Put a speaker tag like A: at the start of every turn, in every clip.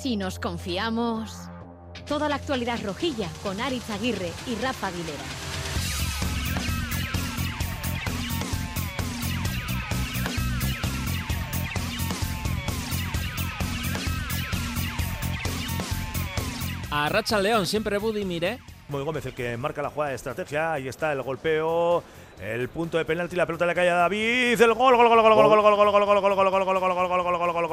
A: Si nos confiamos. Toda la actualidad rojilla con Aritz Aguirre y Rafa Aguilera.
B: A Racha León, siempre Budimir, mire.
C: Muy Gómez el que marca la jugada de estrategia. Ahí está el golpeo. El punto de penalti, la pelota le cae a David. El gol, gol, gol, gol, gol, gol, gol, gol, gol, gol, gol, gol, gol, gol, gol,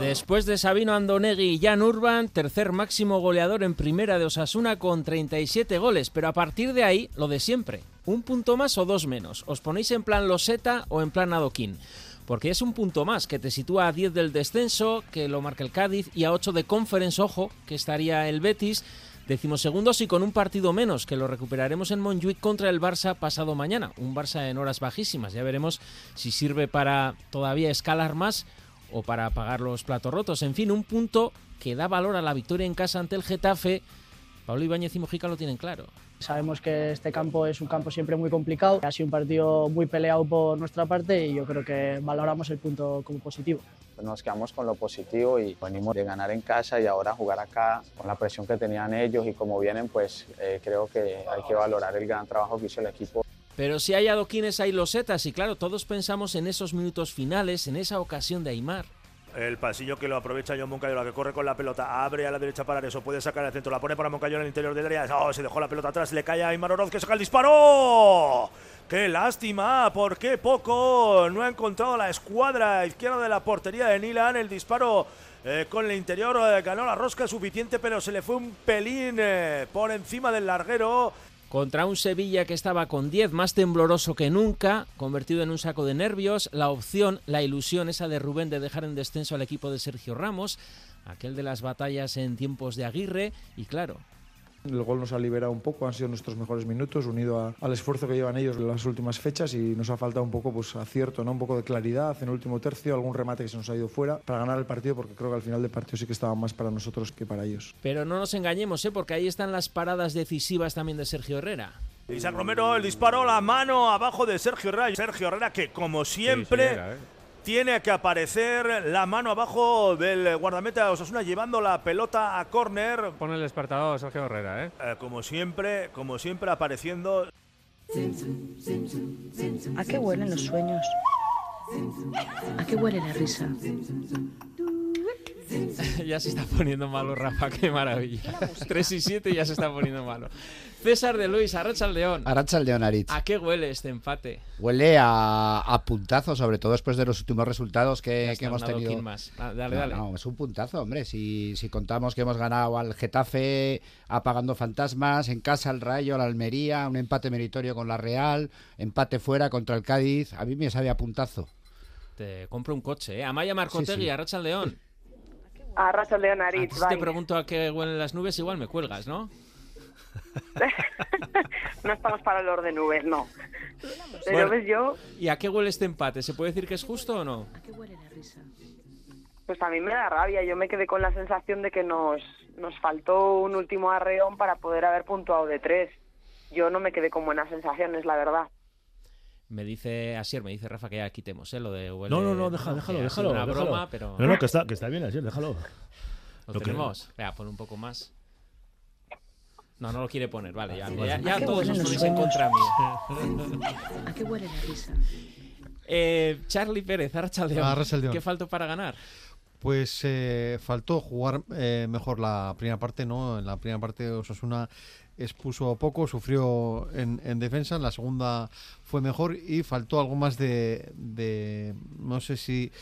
B: Después de Sabino Andonegui y Jan Urban, tercer máximo goleador en primera de Osasuna con 37 goles, pero a partir de ahí, lo de siempre, un punto más o dos menos. ¿Os ponéis en plan Loseta o en plan Adoquín? Porque es un punto más que te sitúa a 10 del descenso, que lo marca el Cádiz, y a 8 de Conference, ojo, que estaría el Betis. Decimosegundos y con un partido menos, que lo recuperaremos en Montjuic contra el Barça pasado mañana. Un Barça en horas bajísimas. Ya veremos si sirve para todavía escalar más o para pagar los platos rotos. En fin, un punto que da valor a la victoria en casa ante el Getafe. Pablo Ibáñez y Mojica lo tienen claro.
D: Sabemos que este campo es un campo siempre muy complicado. Ha sido un partido muy peleado por nuestra parte y yo creo que valoramos el punto como positivo.
E: Nos quedamos con lo positivo y venimos de ganar en casa y ahora jugar acá con la presión que tenían ellos y como vienen, pues eh, creo que hay que valorar el gran trabajo que hizo el equipo.
B: Pero si hay adoquines, hay losetas. Y claro, todos pensamos en esos minutos finales, en esa ocasión de Aymar.
C: El pasillo que lo aprovecha John Moncayola, que corre con la pelota, abre a la derecha para eso, puede sacar al centro, la pone para Moncayola en el interior del área. Oh, se dejó la pelota atrás, le cae a Aymar Oroz, que saca el disparo. ¡Qué lástima! ¿Por qué poco? No ha encontrado la escuadra izquierda de la portería de Nilan. El disparo eh, con el interior eh, ganó la rosca suficiente, pero se le fue un pelín eh, por encima del larguero
B: contra un Sevilla que estaba con 10 más tembloroso que nunca, convertido en un saco de nervios, la opción, la ilusión esa de Rubén de dejar en descenso al equipo de Sergio Ramos, aquel de las batallas en tiempos de Aguirre y claro,
F: el gol nos ha liberado un poco, han sido nuestros mejores minutos, unido al esfuerzo que llevan ellos en las últimas fechas y nos ha faltado un poco pues, acierto, ¿no? un poco de claridad en el último tercio, algún remate que se nos ha ido fuera para ganar el partido, porque creo que al final del partido sí que estaba más para nosotros que para ellos.
B: Pero no nos engañemos, ¿eh? porque ahí están las paradas decisivas también de Sergio Herrera.
C: Isaac Romero, el disparo, la mano abajo de Sergio Herrera. Sergio Herrera que como siempre... ¿eh? Tiene que aparecer la mano abajo del guardameta de Osasuna llevando la pelota a córner.
G: Pone el despertador Sergio Herrera, ¿eh?
C: ¿eh? Como siempre, como siempre apareciendo.
H: ¿A qué huelen los sueños? ¿A qué huele la risa?
B: ya se está poniendo malo, Rafa, qué maravilla. 3 y 7 ya se está poniendo malo. César de Luis, Arracha al León.
I: Arracha al León, Aritz.
B: ¿A qué huele este empate?
I: Huele a, a, puntazo, sobre todo después de los últimos resultados que, que hemos tenido.
B: Más. Ah, dale, dale.
I: No, es un puntazo, hombre. Si, si contamos que hemos ganado al Getafe apagando fantasmas, en casa al Rayo, al Almería, un empate meritorio con la Real, empate fuera contra el Cádiz, a mí me sabe a puntazo.
B: Te compro un coche, ¿eh? Amaya Marcotegui, sí, sí. Arracha al León.
J: A Racha León, Aritz.
B: Si te pregunto a qué huelen las nubes, igual me cuelgas, ¿no?
J: no estamos para el orden nubes, no. Pero ves yo.
B: ¿Y a qué huele este empate? ¿Se puede decir que es justo o no?
H: ¿A qué huele la risa?
J: Pues a mí me da rabia. Yo me quedé con la sensación de que nos, nos faltó un último arreón para poder haber puntuado de tres. Yo no me quedé con buenas sensaciones, la verdad.
B: Me dice Asier, me dice Rafa que ya quitemos ¿eh? lo de huele,
C: No, no, no, déjalo, déjalo, déjalo.
B: Una
C: déjalo.
B: broma, pero.
C: No, no, que está, que está bien, Asier, déjalo.
B: ¿Lo, ¿Lo tenemos? Que... Venga, pon un poco más. No, no lo quiere poner, vale, ya, ya, ya todos os ponéis en contra mí.
H: ¿A qué huele la risa?
B: Eh, Charlie Pérez, Arrachaldeón.
K: Arrachaldeón.
B: ¿Qué faltó para ganar?
K: Pues eh, faltó jugar eh, mejor la primera parte, ¿no? En la primera parte Osasuna expuso poco, sufrió en, en, defensa, en la segunda fue mejor y faltó algo más de, de no sé si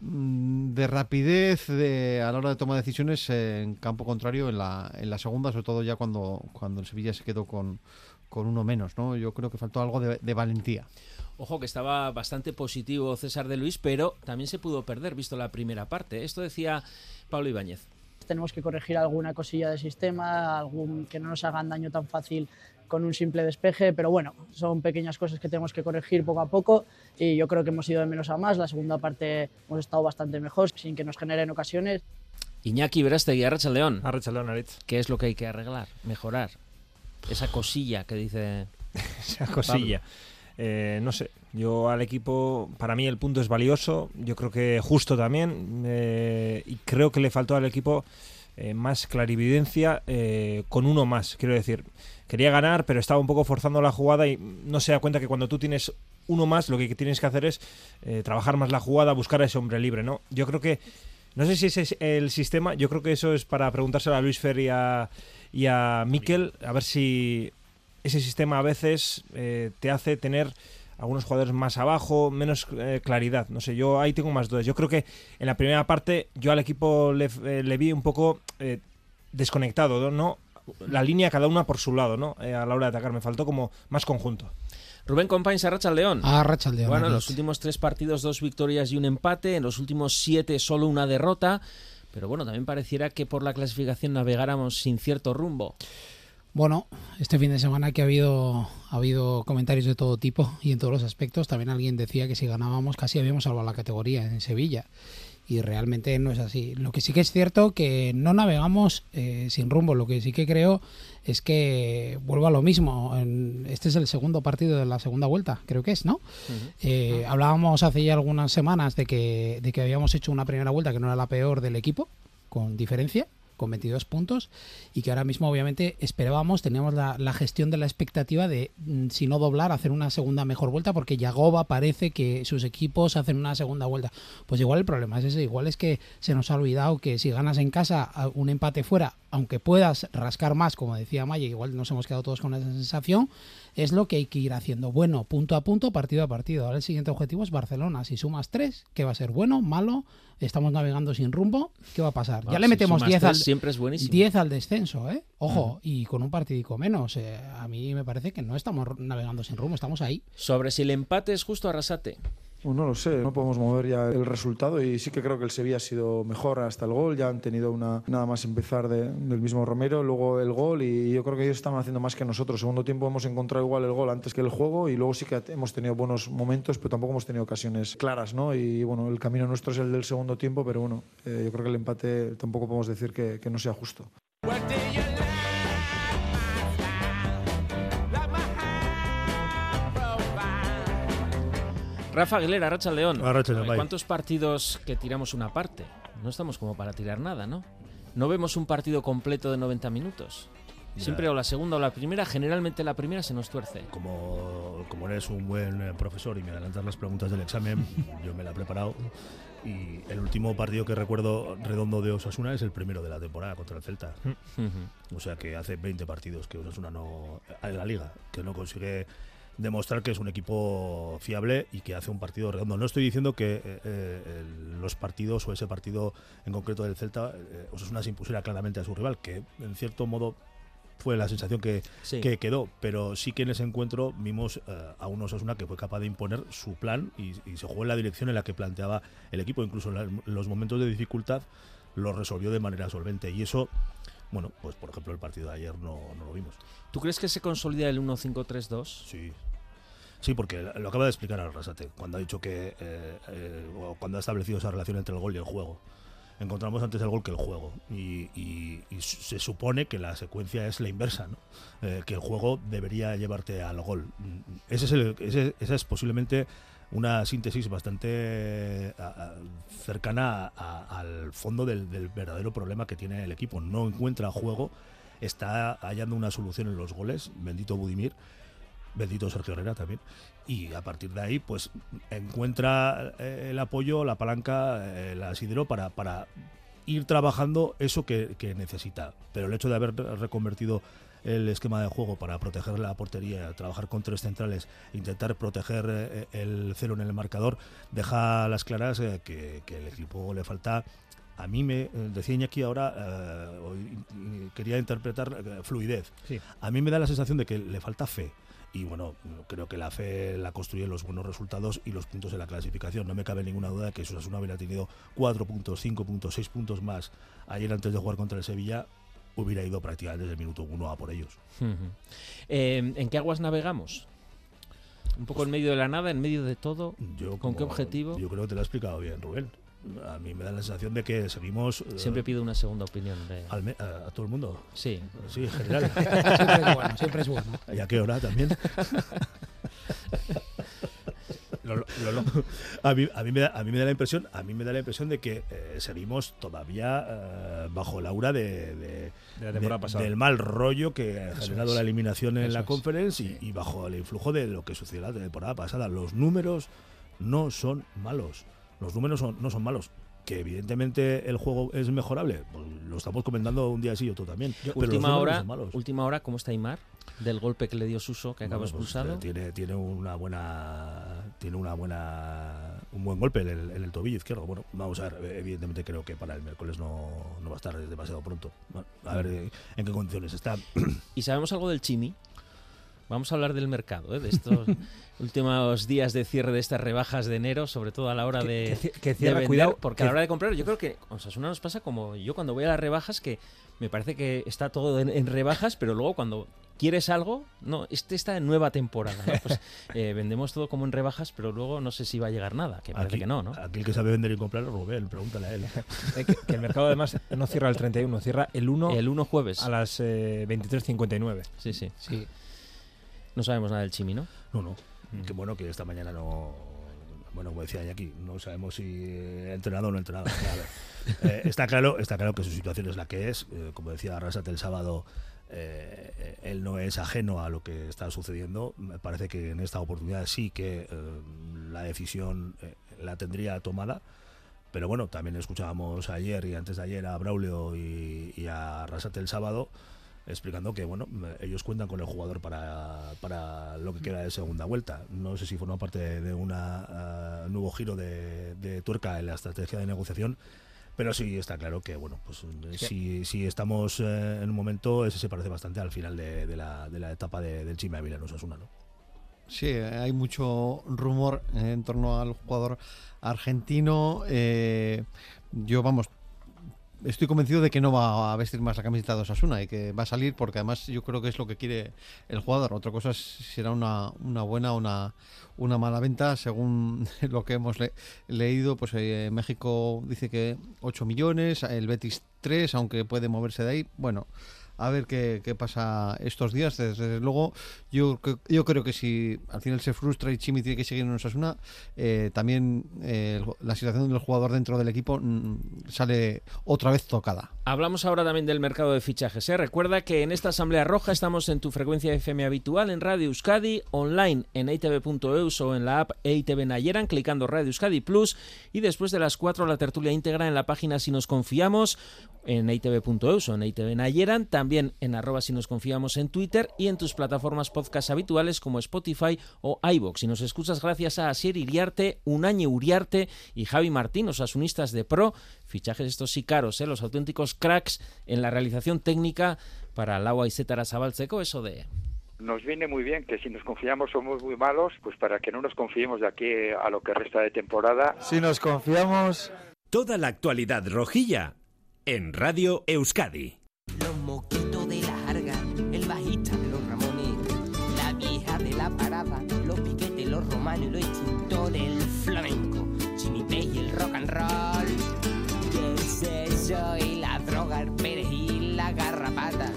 K: mm, de rapidez de, a la hora de tomar decisiones en campo contrario en la, en la segunda, sobre todo ya cuando, cuando el Sevilla se quedó con, con uno menos, ¿no? Yo creo que faltó algo de valentía.
B: Ojo que estaba bastante positivo César de Luis, pero también se pudo perder visto la primera parte. Esto decía Pablo Ibáñez
D: tenemos que corregir alguna cosilla del sistema, algún que no nos hagan daño tan fácil con un simple despeje, pero bueno, son pequeñas cosas que tenemos que corregir poco a poco y yo creo que hemos ido de menos a más. La segunda parte hemos estado bastante mejor, sin que nos generen ocasiones.
B: Iñaki Verástegui, Arrachaldeón.
L: Arrachaldeón, Aritz.
B: ¿Qué es lo que hay que arreglar, mejorar? Esa cosilla que dice...
L: Esa cosilla. Eh, no sé, yo al equipo, para mí el punto es valioso, yo creo que justo también, eh, y creo que le faltó al equipo eh, más clarividencia eh, con uno más, quiero decir, quería ganar, pero estaba un poco forzando la jugada y no se da cuenta que cuando tú tienes uno más, lo que tienes que hacer es trabajar más la jugada, buscar a ese hombre libre, ¿no? Yo creo que, no sé si ese es el sistema, yo creo que eso es para preguntárselo a Luis Fer y a, y a Miquel, a ver si ese sistema a veces eh, te hace tener algunos jugadores más abajo, menos eh, claridad. No sé, yo ahí tengo más dudas. Yo creo que en la primera parte yo al equipo le, eh, le vi un poco eh, desconectado, ¿no? La línea cada una por su lado, ¿no? Eh, a la hora de atacar. Me faltó como más conjunto.
B: Rubén Compains, Arrachaldeón.
M: Arrachaldeón.
B: Bueno, en los últimos tres partidos, dos victorias y un empate. En los últimos siete, solo una derrota. Pero bueno, también pareciera que por la clasificación navegáramos sin cierto rumbo.
M: Bueno, este fin de semana que ha habido, ha habido comentarios de todo tipo y en todos los aspectos. También alguien decía que si ganábamos casi habíamos salvado la categoría en Sevilla. Y realmente no es así. Lo que sí que es cierto que no navegamos eh, sin rumbo. Lo que sí que creo es que vuelvo a lo mismo. Este es el segundo partido de la segunda vuelta, creo que es, ¿no? Eh, hablábamos hace ya algunas semanas de que, de que habíamos hecho una primera vuelta que no era la peor del equipo, con diferencia, con 22 puntos, y que ahora mismo obviamente esperábamos, teníamos la, la gestión de la expectativa de, mm, si no doblar, hacer una segunda mejor vuelta, porque Yagoba parece que sus equipos hacen una segunda vuelta. Pues igual el problema es ese, igual es que se nos ha olvidado que si ganas en casa un empate fuera, aunque puedas rascar más, como decía Maya, igual nos hemos quedado todos con esa sensación, es lo que hay que ir haciendo. Bueno, punto a punto, partido a partido. Ahora el siguiente objetivo es Barcelona. Si sumas tres, ¿qué va a ser? ¿Bueno? ¿Malo? ¿Estamos navegando sin rumbo? ¿Qué va a pasar?
B: Bueno,
M: ya le
B: si
M: metemos
B: sumas
M: 10 al,
B: siempre es buenísimo.
M: 10 al descenso, ¿eh? Ojo, y con un partidico menos. eh, a mí me parece que no estamos navegando sin rumbo, estamos ahí.
B: Sobre si el empate es justo, Arrasate.
F: Pues no lo sé, no podemos mover ya el resultado y sí que creo que el Sevilla ha sido mejor hasta el gol, ya han tenido una nada más empezar de- del mismo Romero, luego el gol y yo creo que ellos estaban haciendo más que nosotros. Segundo tiempo hemos encontrado igual el gol antes que el juego y luego sí que hemos tenido buenos momentos, pero tampoco hemos tenido ocasiones claras, ¿no? Y bueno, el camino nuestro es el del segundo tiempo, pero bueno, eh, yo creo que el empate tampoco podemos decir que, que no sea justo.
B: Rafa Aguilera, Arrachaldeón.
C: Arratsaldeon,
B: A ver,
C: bai.
B: ¿Cuántos partidos que tiramos una parte? No estamos como para tirar nada, ¿no? No vemos un partido completo de 90 minutos. Siempre o la segunda o la primera, generalmente la primera se nos tuerce.
C: Como, como eres un buen eh, profesor y me adelantas las preguntas del examen, yo me la he preparado. Y el último partido que recuerdo redondo de Osasuna es el primero de la temporada contra el Celta. O sea que hace 20 partidos que Osasuna no. en la liga, que no consigue demostrar que es un equipo fiable y que hace un partido redondo. No estoy diciendo que eh, eh, los partidos o ese partido en concreto del Celta, eh, Osasuna se impusiera claramente a su rival, que en cierto modo fue la sensación que,
B: Sí.
C: que quedó, pero sí que en ese encuentro vimos eh, a un Osasuna que fue capaz de imponer su plan y, y se jugó en la dirección en la que planteaba el equipo, incluso en, la- en los momentos de dificultad lo resolvió de manera solvente y eso, bueno, pues por ejemplo el partido de ayer no, no lo vimos.
B: ¿Tú crees que se consolida el 1-5-3-2?
C: Sí. Sí, porque lo acaba de explicar Arrasate, cuando ha dicho que, eh, eh, cuando ha establecido esa relación entre el gol y el juego. Encontramos antes el gol que el juego. Y, y- y se supone que la secuencia es la inversa, ¿no? Eh, que el juego debería llevarte al gol. Mm, Ese es el- ese- esa es posiblemente una síntesis bastante cercana al fondo del, del verdadero problema que tiene el equipo. No encuentra juego, está hallando una solución en los goles, bendito Budimir, bendito Sergio Herrera también, y a partir de ahí pues encuentra eh, el apoyo, la palanca, eh, el asidero para, para ir trabajando eso que, que necesita. Pero el hecho de haber reconvertido el esquema de juego para proteger la portería, trabajar con tres centrales, intentar proteger eh, el cero en el marcador, deja a las claras eh, que, que el equipo le falta. A mí me eh, decía Iñaki ahora, eh, hoy, quería interpretar eh, fluidez.
L: Sí.
C: A mí me da la sensación de que le falta fe. Y bueno, creo que la fe la construyen los buenos resultados y los puntos en la clasificación. No me cabe ninguna duda de que Osasuna hubiera tenido 4 puntos, 5 puntos, 6 puntos más ayer antes de jugar contra el Sevilla. Hubiera ido prácticamente desde el minuto uno a por ellos.
B: Eh, ¿En qué aguas navegamos? Un poco en medio de la nada, en medio de todo.
C: Yo
B: ¿Con
C: como-
B: qué objetivo?
C: Yo creo que te lo ha explicado bien, Rubén. A mí me da la sensación de que seguimos. eh,
B: Siempre pido una segunda opinión. de-
C: al me- a, a todo el mundo.
B: Sí.
C: Sí, en general.
M: Siempre es bueno, siempre es bueno.
C: ¿Y a qué hora también? A, mí, a, mí me da, a mí me da la impresión a mí me da la impresión de que eh, seguimos todavía eh, bajo el aura de, de-
L: De la temporada
C: de-
L: pasada.
C: del mal rollo que ha generado
L: es.
C: la eliminación en
L: Eso
C: la
L: es.
C: conference y, y bajo el influjo de lo que sucedió la temporada pasada los números no son malos los números son- no son malos que evidentemente el juego es mejorable pues lo estamos comentando un día sí y otro también pero
B: última hora,
C: malos.
B: última hora, ¿cómo está Aymar? Del golpe que le dio Suso, que acaba
C: Bueno, pues,
B: expulsado.
C: tiene, tiene una buena tiene una buena un buen golpe en el, en el tobillo izquierdo. Bueno, vamos a ver, evidentemente creo que para el miércoles no, no va a estar demasiado pronto. Bueno, a ver eh, en qué condiciones está.
B: ¿Y sabemos algo del Chimi? Vamos a hablar del mercado, ¿eh? de estos últimos días de cierre de estas rebajas de enero, sobre todo a la hora de,
L: que que
B: de vender,
L: cuidado,
B: porque
L: que-
B: a la hora de comprar, yo creo que a Osasuna nos pasa como yo cuando voy a las rebajas, que me parece que está todo en, en rebajas, pero luego cuando quieres algo, no, este está en nueva temporada. ¿no? Pues, eh, vendemos todo como en rebajas, pero luego no sé si va a llegar nada, que parece
C: Aquí-
B: que no, ¿no?
C: Aquí el que sabe vender y comprar Rubén, pregúntale a él.
L: Eh, que, que el mercado además no cierra el 31, cierra el 1,
B: El 1 jueves.
L: a las eh, 23.59.
B: Sí, sí.
M: Sí.
B: No sabemos nada del Chimi, ¿no?
C: No, no. Qué bueno que esta mañana no. Bueno, como decía aquí, no sabemos si ha entrenado o no ha entrenado. A ver, eh, está, claro, está claro que su situación es la que es. eh, como decía Arrasate el sábado, eh, él no es ajeno a lo que está sucediendo. Me parece que en esta oportunidad sí que la decisión la tendría tomada. Pero bueno, también escuchábamos ayer y antes de ayer a Braulio y, y a Arrasate el sábado explicando que bueno ellos cuentan con el jugador para, para lo que queda de segunda vuelta. No sé si forma parte de, un nuevo giro de, de tuerca en la estrategia de negociación, pero sí está claro que bueno pues eh,
L: Sí.
C: si, si estamos eh, en un momento ese se parece bastante al final de, de la, de la etapa de- del Chime Ávila en Osasuna, ¿no?
K: Sí, hay mucho rumor en torno al jugador argentino. eh, yo, vamos, estoy convencido de que no va a vestir más la camiseta de Osasuna y que va a salir porque además yo creo que es lo que quiere el jugador. Otra cosa es si será una, buena o una, una mala venta. Según lo que hemos le- leído, pues eh, México dice que 8 millones, el Betis 3, aunque puede moverse de ahí. Bueno. A ver qué, qué pasa estos días. Desde luego, yo, yo creo que si al final se frustra y Chimi tiene que seguir en Osasuna, eh, también eh, la situación del jugador dentro del equipo mm, sale otra vez tocada.
B: Hablamos ahora también del mercado de fichajes. ¿eh? Recuerda que en esta Asamblea Roja estamos en tu frecuencia FM habitual en Radio Euskadi, online en eitv.eus o en la app EITV Nayeran, clicando Radio Euskadi Plus y después de las 4 la tertulia íntegra en la página Si nos confiamos en eitv.eus o en EITV Nayeran, también en arroba si nos confiamos en Twitter y en tus plataformas podcast habituales como Spotify o iVoox. Si nos escuchas gracias a Asier Iriarte, Unañe Uriarte y Javi Martín, los asunistas de Pro, fichajes estos sí caros, ¿eh? los auténticos cracks en la realización técnica para Laua y Zetara Sabaltseco, eso de
N: nos viene muy bien que si nos confiamos somos muy malos, pues para que no nos confiemos de aquí a lo que resta de temporada.
F: Si nos confiamos...
O: Toda la actualidad rojilla en Radio Euskadi.
P: Piquetes, los romanos y los extintores, el flamenco, Jimmy Page y el rock and roll. ¿Qué sé yo? Y la droga, el perejil, la garrapata,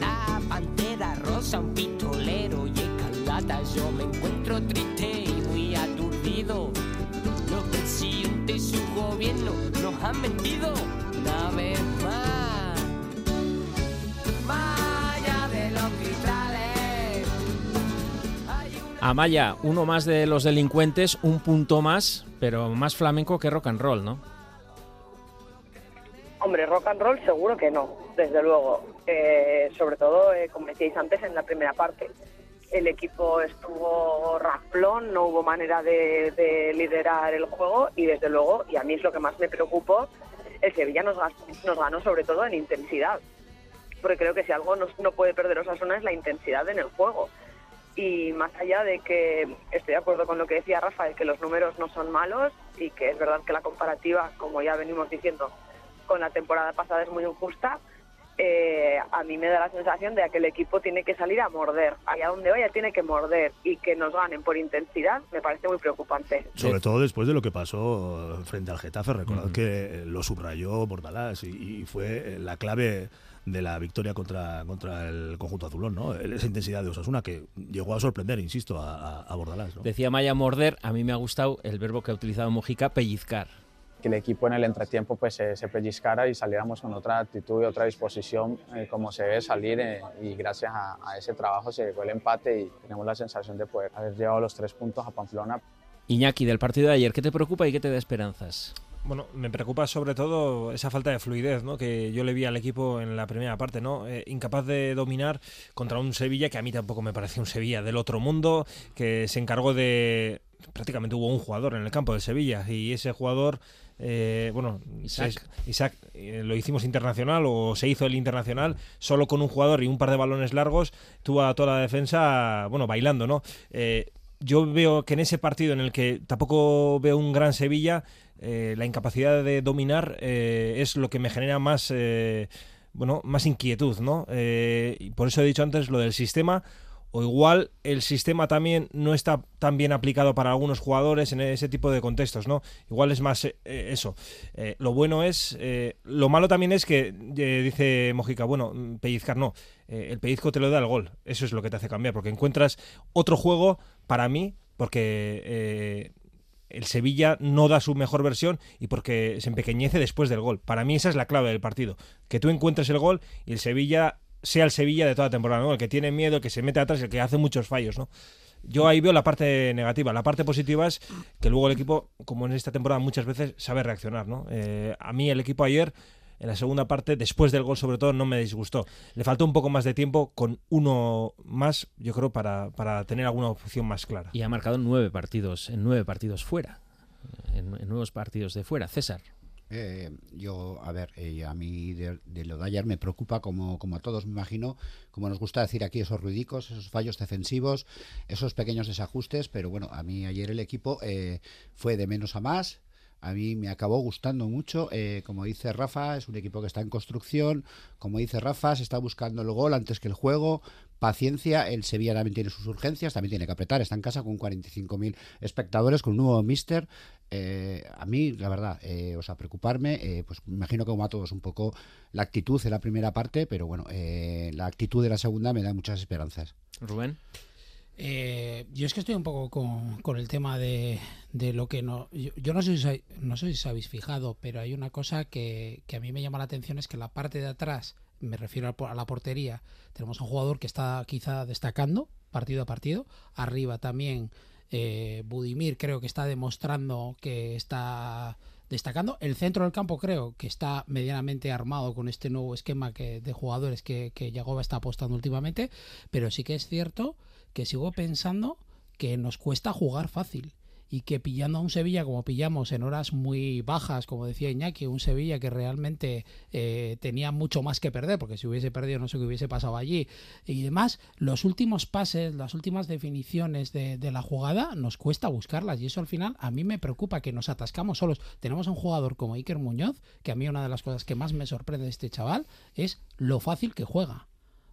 P: la pantera rosa, un pistolero y escarlata. Yo me encuentro triste y muy aturdido. Los presidentes y su gobierno nos han mentido
B: Amaya, uno más de los delincuentes, un punto más, pero más flamenco que rock and roll, ¿no?
J: Hombre, rock and roll seguro que no, desde luego. Eh, sobre todo, eh, como decíais antes, en la primera parte. El equipo estuvo rasplón, no hubo manera de, de liderar el juego y desde luego, y a mí es lo que más me preocupó, el Sevilla nos, nos ganó sobre todo en intensidad. Porque creo que si algo nos- no puede perder Osasuna es la intensidad en el juego. Y más allá de que estoy de acuerdo con lo que decía Rafael, que los números no son malos y que es verdad que la comparativa, como ya venimos diciendo, con la temporada pasada es muy injusta, eh, a mí me da la sensación de que el equipo tiene que salir a morder. Allá donde vaya tiene que morder y que nos ganen por intensidad me parece muy preocupante.
C: Sobre todo después de lo que pasó frente al Getafe. Recordad que lo subrayó Bordalás y, y fue la clave de la victoria contra, contra el conjunto azulón, ¿no? Esa intensidad de Osasuna que llegó a sorprender, insisto, a, a, Bordalás. ¿no?
B: Decía Maya morder, a mí me ha gustado el verbo que ha utilizado Mojica, pellizcar.
E: Que el equipo en el entretiempo pues se, se pellizcara y saliéramos con otra actitud y otra disposición eh, como se debe salir eh, y gracias a, a ese trabajo se llegó el empate y tenemos la sensación de poder haber llevado los tres puntos a Pamplona.
B: Iñaki, del partido de ayer, ¿qué te preocupa y qué te da esperanzas?
L: Bueno, me preocupa sobre todo esa falta de fluidez, ¿no? Que yo le vi al equipo en la primera parte, ¿no? Eh, incapaz de dominar contra un Sevilla que a mí tampoco me parecía un Sevilla del otro mundo, que se encargó de prácticamente hubo un jugador en el campo del Sevilla y ese jugador eh, bueno, Isaac, Isaac eh, lo hicimos internacional o se hizo el internacional solo con un jugador y un par de balones largos, tuvo a toda la defensa, bueno, bailando, ¿no? Eh, yo veo que en ese partido en el que tampoco veo un gran Sevilla, la incapacidad de dominar es lo que me genera más, bueno, más inquietud, ¿no? y por eso he dicho antes lo del sistema. O igual el sistema también no está tan bien aplicado para algunos jugadores en ese tipo de contextos, ¿no? Igual es más eso. lo bueno es, lo malo también es que dice Mojica, bueno, pellizcar no, el pellizco te lo da el gol. Eso es lo que te hace cambiar, porque encuentras otro juego para mí, porque el Sevilla no da su mejor versión y porque se empequeñece después del gol. Para mí esa es la clave del partido. Que tú encuentres el gol y el Sevilla sea el Sevilla de toda la temporada, ¿no? El que tiene miedo, el que se mete atrás, el que hace muchos fallos, ¿no? Yo ahí veo la parte negativa. La parte positiva es que luego el equipo, como en esta temporada muchas veces, sabe reaccionar, ¿no? Eh, a mí el equipo ayer en la segunda parte, después del gol sobre todo, no me disgustó. Le faltó un poco más de tiempo con uno más, yo creo, para, para tener alguna opción más clara.
B: Y ha marcado nueve partidos, en nueve partidos fuera, en, en nuevos partidos de fuera. César.
I: Eh, yo, a ver, eh, a mí de, de, lo de ayer me preocupa, como, como a todos me imagino, como nos gusta decir aquí, esos ruidicos, esos fallos defensivos, esos pequeños desajustes, pero bueno, a mí ayer el equipo eh, fue de menos a más, a mí me acabó gustando mucho. Eh, como dice Rafa, es un equipo que está en construcción. Como dice Rafa, se está buscando el gol antes que el juego. Paciencia, el Sevilla también tiene sus urgencias, también tiene que apretar. Está en casa con 45.000 espectadores, con un nuevo mister. Eh, a mí, la verdad, eh, o sea, preocuparme, eh, pues me imagino que como a todos un poco la actitud de la primera parte, pero bueno, eh, la actitud de la segunda me da muchas esperanzas.
B: Rubén.
M: Eh, yo es que estoy un poco con, con el tema de, de, lo que no. Yo, no, sé si, no sé si habéis fijado, pero hay una cosa que, que, a mí me llama la atención: es que la parte de atrás, me refiero a, a la portería, tenemos un jugador que está quizá destacando partido a partido. Arriba también, eh, Budimir creo que está demostrando que está destacando. El centro del campo creo que está medianamente armado con este nuevo esquema que, de jugadores que, que Yagoba está apostando últimamente, pero sí que es cierto que sigo pensando que nos cuesta jugar fácil y que pillando a un Sevilla como pillamos en horas muy bajas, como decía Iñaki, un Sevilla que realmente eh, tenía mucho más que perder, porque si hubiese perdido no sé qué hubiese pasado allí y demás, los últimos pases, las últimas definiciones de, de, la jugada nos cuesta buscarlas y eso al final a mí me preocupa que nos atascamos solos. Tenemos a un jugador como Iker Muñoz, que a mí una de las cosas que más me sorprende de este chaval es lo fácil que juega.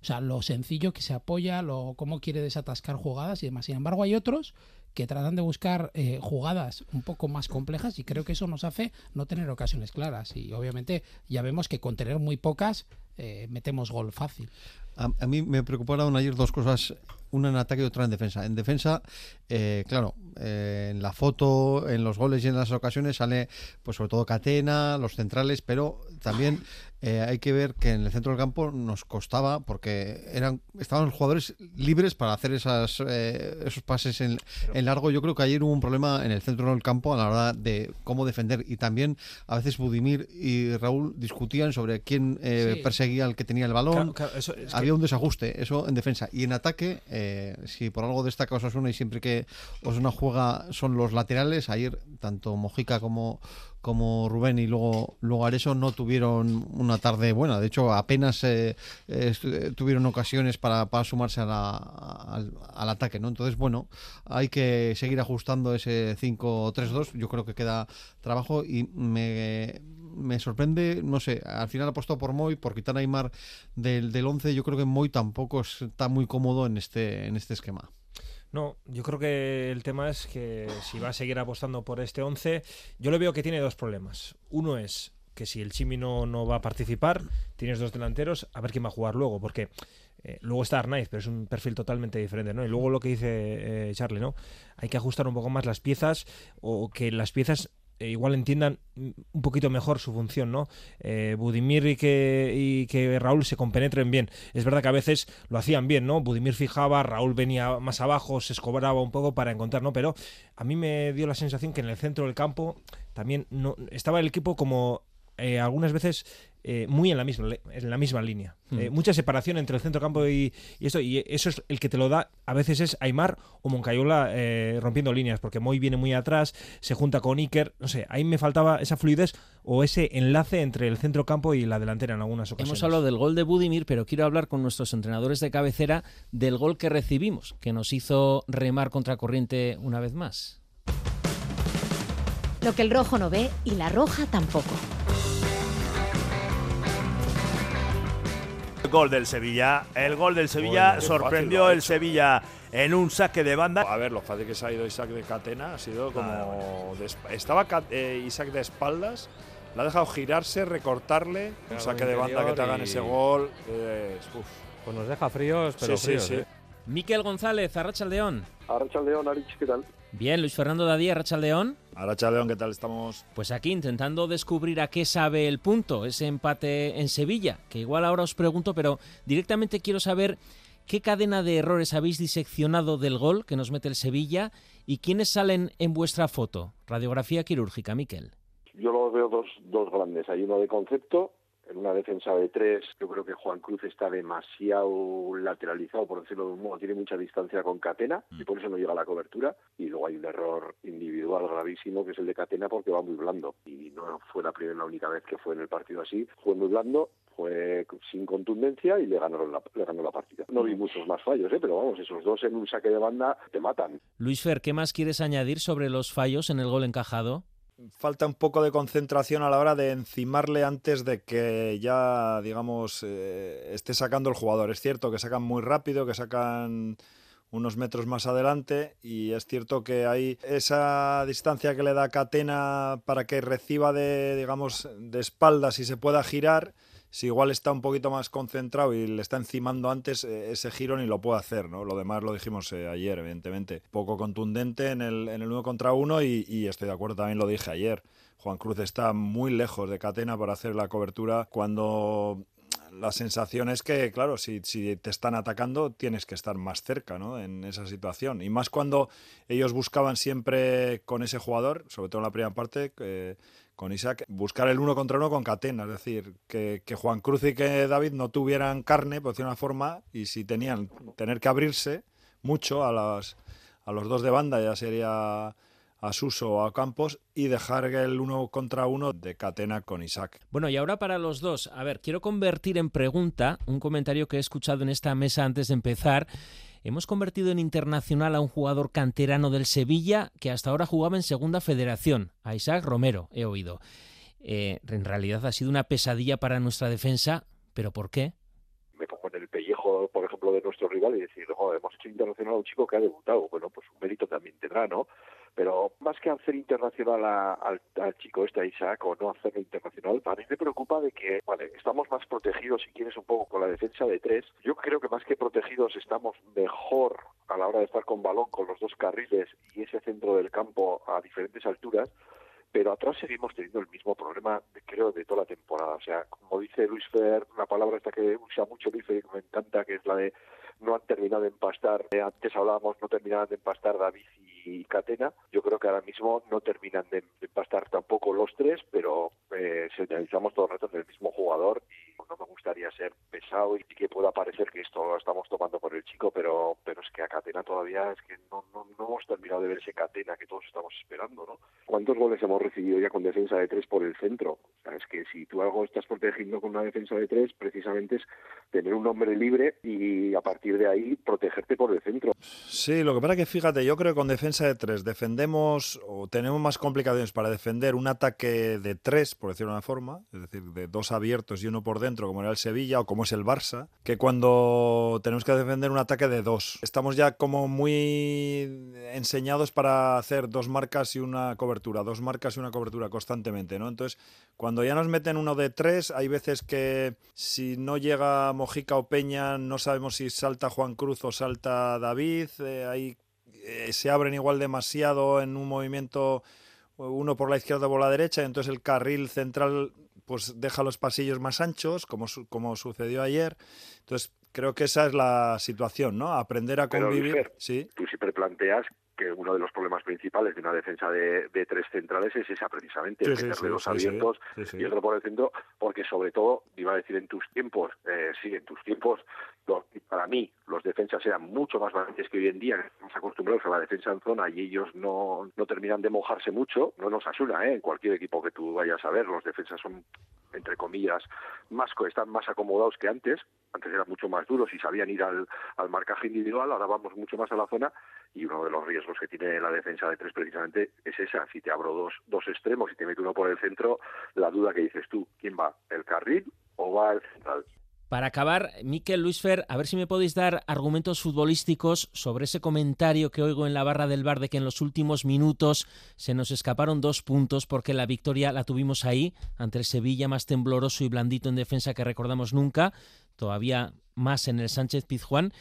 M: Sea, lo sencillo que se apoya, lo cómo quiere desatascar jugadas y demás. Sin embargo, hay otros que tratan de buscar eh, jugadas un poco más complejas y creo que eso nos hace no tener ocasiones claras. Y obviamente ya vemos que con tener muy pocas eh, metemos gol fácil.
K: A, a, mí me preocuparon ayer dos cosas, una en ataque y otra en defensa. En defensa, eh, claro, eh, en la foto, en los goles y en las ocasiones sale, pues sobre todo Catena, los centrales, pero también eh, hay que ver que en el centro del campo nos costaba porque eran estaban los jugadores libres para hacer esas, eh, esos pases en, en, largo. Yo creo que ayer hubo un problema en el centro del campo a la hora de cómo defender y también a veces Budimir y Raúl discutían sobre quién eh, sí. perseguía al que tenía el balón.
L: Claro, claro, eso, es
K: Había
L: que...
K: un desajuste, eso en defensa. Y en ataque, eh, si por algo destaca Osasuna y siempre que Osasuna juega son los laterales, ayer tanto Mojica como como Rubén y luego, luego Areso no tuvieron una tarde buena. De hecho, apenas eh, tuvieron ocasiones para, para sumarse al, al, ataque. ¿no? Entonces, bueno, hay que seguir ajustando ese 5-3-2. Yo creo que queda trabajo y me, me sorprende, no sé, al final ha apostado por Moy, por quitar a Aymar del, del 11. Yo creo que Moy tampoco está muy cómodo en este, en este esquema.
L: No, yo creo que el tema es que si va a seguir apostando por este 11, yo le veo que tiene dos problemas. Uno es que si el Chimi no, no va a participar, tienes dos delanteros, a ver quién va a jugar luego, porque eh, luego está Arnaiz, pero es un perfil totalmente diferente, ¿no? Y luego lo que dice eh, Charlie, ¿no? Hay que ajustar un poco más las piezas o que las piezas eh, igual entiendan un poquito mejor su función, ¿no? Eh, Budimir y que, y que Raúl se compenetren bien. Es verdad que a veces lo hacían bien, ¿no? Budimir fijaba, Raúl venía más abajo, se escobraba un poco para encontrar, ¿no? Pero a mí me dio la sensación que en el centro del campo también no, estaba el equipo como eh, algunas veces eh, muy en la misma, en la misma línea.
B: Hmm.
L: Eh, mucha separación entre el centro campo y, y esto, y eso es el que te lo da, a veces es Aymar o Moncayola eh, rompiendo líneas, porque Moy viene muy atrás, se junta con Iker, no sé, ahí me faltaba esa fluidez o ese enlace entre el centro campo y la delantera en algunas ocasiones.
B: Hemos hablado del gol de Budimir, pero quiero hablar con nuestros entrenadores de cabecera del gol que recibimos, que nos hizo remar contra corriente una vez más.
A: Lo que el rojo no ve y la roja tampoco.
G: Gol del Sevilla. El gol del Sevilla sorprendió
Q: fácil
G: el
Q: hecho.
G: Sevilla en un saque de banda.
Q: A ver, lo fácil que se ha ido Isaac de Catena ha sido como. de esp- estaba eh, Isaac de espaldas, le ha dejado girarse, recortarle. Un saque de banda que te hagan
R: y-
Q: ese gol.
R: Pues nos deja fríos, pero
Q: Sí,
R: fríos,
Q: sí.
R: ¿eh?
B: Miquel González, Arrachaldeón.
S: Arrachaldeón, Arich, ¿qué tal?
B: Bien, Luis Fernando Dadí, Arrachaldeón.
Q: Arrachaldeón, ¿qué tal estamos?
B: Pues aquí intentando descubrir a qué sabe el punto, ese empate en Sevilla, que igual ahora os pregunto, pero directamente quiero saber qué cadena de errores habéis diseccionado del gol que nos mete el Sevilla y quiénes salen en vuestra foto. Radiografía quirúrgica, Miquel.
S: Yo lo veo dos, dos grandes. Hay uno de concepto, en una defensa de tres. Yo creo que Juan Cruz está demasiado lateralizado, por decirlo de un modo. Tiene mucha distancia con Catena y por eso no llega a la cobertura. Y luego hay un error individual gravísimo que es el de Catena porque va muy blando. Y no fue la primera, la única vez que fue en el partido así. Fue muy blando, fue sin contundencia y le ganaron la, le ganó la partida. No vi muchos más fallos, ¿eh? pero vamos, esos dos en un saque de banda te matan.
B: Luis Fer, ¿qué más quieres añadir sobre los fallos en el gol encajado?
Q: Falta un poco de concentración a la hora de encimarle antes de que ya, digamos, eh, esté sacando el jugador. Es cierto que sacan muy rápido, que sacan unos metros más adelante y es cierto que hay esa distancia que le da Catena para que reciba de, digamos, de espaldas y se pueda girar. Si igual está un poquito más concentrado y le está encimando antes, eh, ese giro ni lo puede hacer, ¿no? Lo demás lo dijimos eh, ayer, evidentemente. Poco contundente en el, en el uno contra uno y, y estoy de acuerdo, también lo dije ayer. Juan Cruz está muy lejos de Catena para hacer la cobertura cuando la sensación es que, claro, si, si te están atacando, tienes que estar más cerca ¿no? en esa situación. Y más cuando ellos buscaban siempre con ese jugador, sobre todo en la primera parte, eh, con Isaac, buscar el uno contra uno con Catena. Es decir, que, que Juan Cruz y que David no tuvieran carne, por decirlo de una forma, y si tenían tener que abrirse mucho a, las, a los dos de banda, ya sería a Suso o a Campos y dejar el uno contra uno de Catena con Isaac.
B: Bueno, y ahora para los dos, a ver, quiero convertir en pregunta un comentario que he escuchado en esta mesa antes de empezar. Hemos convertido en internacional a un jugador canterano del Sevilla que hasta ahora jugaba en Segunda Federación, a Isaac Romero, he oído. Eh, en realidad ha sido una pesadilla para nuestra defensa, pero ¿por qué?
S: me pongo en el pellejo, por ejemplo, de nuestro rival y decir, "Joder, hemos hecho internacional a un chico que ha debutado. Bueno, pues un mérito también tendrá, ¿no? Pero más que hacer internacional a- al, al chico este, a Isaac, o no hacerlo internacional, a mí me preocupa de que, vale, estamos más protegidos, si quieres, un poco con la defensa de tres. Yo creo que más que protegidos estamos mejor a la hora de estar con balón, con los dos carriles y ese centro del campo a diferentes alturas pero atrás seguimos teniendo el mismo problema, creo, de toda la temporada. O sea, como dice Luis Fer, una palabra esta que usa mucho Luis Fer que me encanta, que es la de no han terminado de empastar. Eh, antes hablábamos, no terminaban de empastar David y Catena. Yo creo que ahora mismo no terminan de, empastar tampoco los tres, pero eh, si analizamos todo el rato en mismo jugador y no me gustaría ser pesado y que pueda parecer que esto lo estamos tomando por el chico, pero pero es que a Catena todavía es que no, no, no hemos terminado de ver ese Catena que todos estamos esperando, ¿no? ¿Cuántos goles hemos recibido ya con defensa de tres por el centro? O sea, es que si tú algo estás protegiendo con una defensa de tres, precisamente es tener un hombre libre y a partir de ahí protegerte por el centro.
Q: Sí, lo que pasa es que fíjate, yo creo que con defensa de tres defendemos o tenemos más complicaciones para defender un ataque de tres, por decirlo de una forma, es decir, de dos abiertos y uno por dentro, como era el Sevilla o como es el Barça, que cuando tenemos que defender un ataque de dos. Estamos ya como muy enseñados para hacer dos marcas y una cobertura, dos marcas y una cobertura constantemente, ¿no? Entonces, cuando ya nos meten uno de tres, hay veces que si no llega Mojica o Peña, no sabemos si salta Juan Cruz o salta David, eh, ahí eh, se abren igual demasiado en un movimiento uno por la izquierda o por la derecha, y entonces el carril central pues deja los pasillos más anchos, como, su- como sucedió ayer. Entonces, creo que esa es la situación, ¿no? Aprender a
S: Pero,
Q: convivir. Sí.
S: tú siempre planteas que uno de los problemas principales de una defensa de, de tres centrales es esa precisamente,
Q: Sí,
S: el
Q: sí, sí, sí.
S: abiertos y otro por el centro, porque sobre todo, iba a decir en tus tiempos, eh, sí, en tus tiempos, para mí los defensas eran mucho más valientes que hoy en día, estamos acostumbrados a la defensa en zona y ellos no, no terminan de mojarse mucho, no nos asuna, ¿eh? en cualquier equipo que tú vayas a ver, los defensas son entre comillas, más están más acomodados que antes. Antes eran mucho más duros y sabían ir al, al marcaje individual, ahora vamos mucho más a la zona y uno de los riesgos que tiene la defensa de tres precisamente es esa. Si te abro dos, dos extremos y te meto uno por el centro, la duda que dices tú, ¿quién va? ¿El carril o va el central?
B: Para acabar, Miquel Luisfer, a ver si me podéis dar argumentos futbolísticos sobre ese comentario que oigo en la barra del bar de que en los últimos minutos se nos escaparon dos puntos porque la victoria la tuvimos ahí, ante el Sevilla más tembloroso y blandito en defensa que recordamos nunca, todavía más en el Sánchez Pizjuán.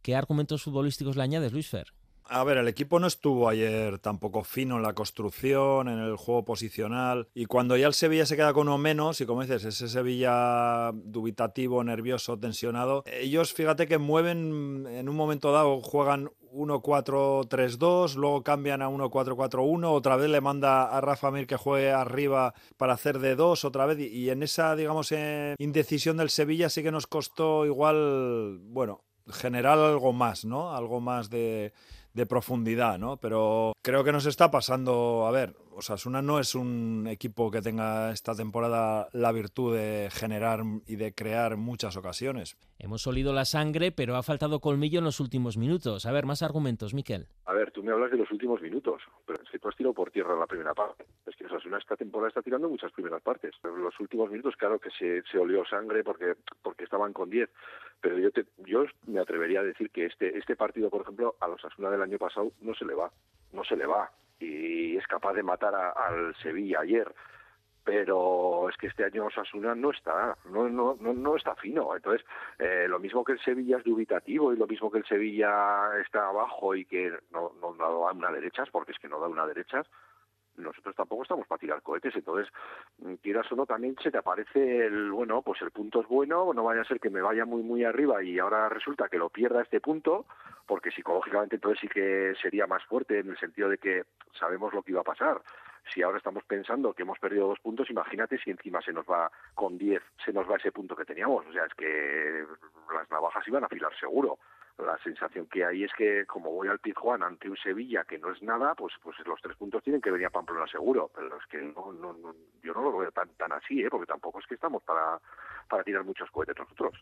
B: ¿Qué argumentos futbolísticos le añades, Luisfer?
Q: A ver, el equipo no estuvo ayer tampoco fino en la construcción, en el juego posicional. Y cuando ya el Sevilla se queda con uno menos, y como dices, ese Sevilla dubitativo, nervioso, tensionado, ellos fíjate que mueven en un momento dado, juegan 1-4-3-2, luego cambian a 1-4-4-1, otra vez le manda a Rafa Mir que juegue arriba para hacer de dos, otra vez. Y, y en esa, digamos, eh, indecisión del Sevilla sí que nos costó igual, bueno, generar algo más, ¿no? Algo más de, de profundidad, ¿no? Pero creo que nos está pasando, a ver, Osasuna no es un equipo que tenga esta temporada la virtud de generar y de crear muchas ocasiones.
B: Hemos olido la sangre, pero ha faltado colmillo en los últimos minutos. A ver, más argumentos, Miquel.
S: A ver, tú me hablas de los últimos minutos, pero es que tú has tirado por tierra la primera parte. Es que Osasuna esta temporada está tirando muchas primeras partes. Pero en los últimos minutos, claro que se, se olió sangre porque, porque estaban con 10. Pero yo, te, yo me atrevería a decir que este, este partido, por ejemplo, a los Osasuna del año pasado no se le va. No se le va. Y es capaz de matar al Sevilla ayer pero es que este año Osasuna no está, no, no, no, no está fino. Entonces, eh, lo mismo que el Sevilla es dubitativo y lo mismo que el Sevilla está abajo y que no, no, no da una derechas, porque es que no da una derechas, nosotros tampoco estamos para tirar cohetes, entonces mm, quieras o no también se te aparece el bueno, pues el punto es bueno, no vaya a ser que me vaya muy muy arriba y ahora resulta que lo pierda este punto, porque psicológicamente entonces sí que sería más fuerte en el sentido de que sabemos lo que iba a pasar. Si ahora estamos pensando que hemos perdido dos puntos, imagínate si encima se nos va con 10, se nos va ese punto que teníamos. O sea, es que las navajas iban a afilar seguro la sensación que hay es que como voy al Pizjuán ante un Sevilla que no es nada, pues pues los tres puntos tienen que venir a Pamplona seguro, pero es que no, no, no- yo no lo veo tan tan así, ¿eh? porque tampoco es que estamos para, para tirar muchos cohetes nosotros.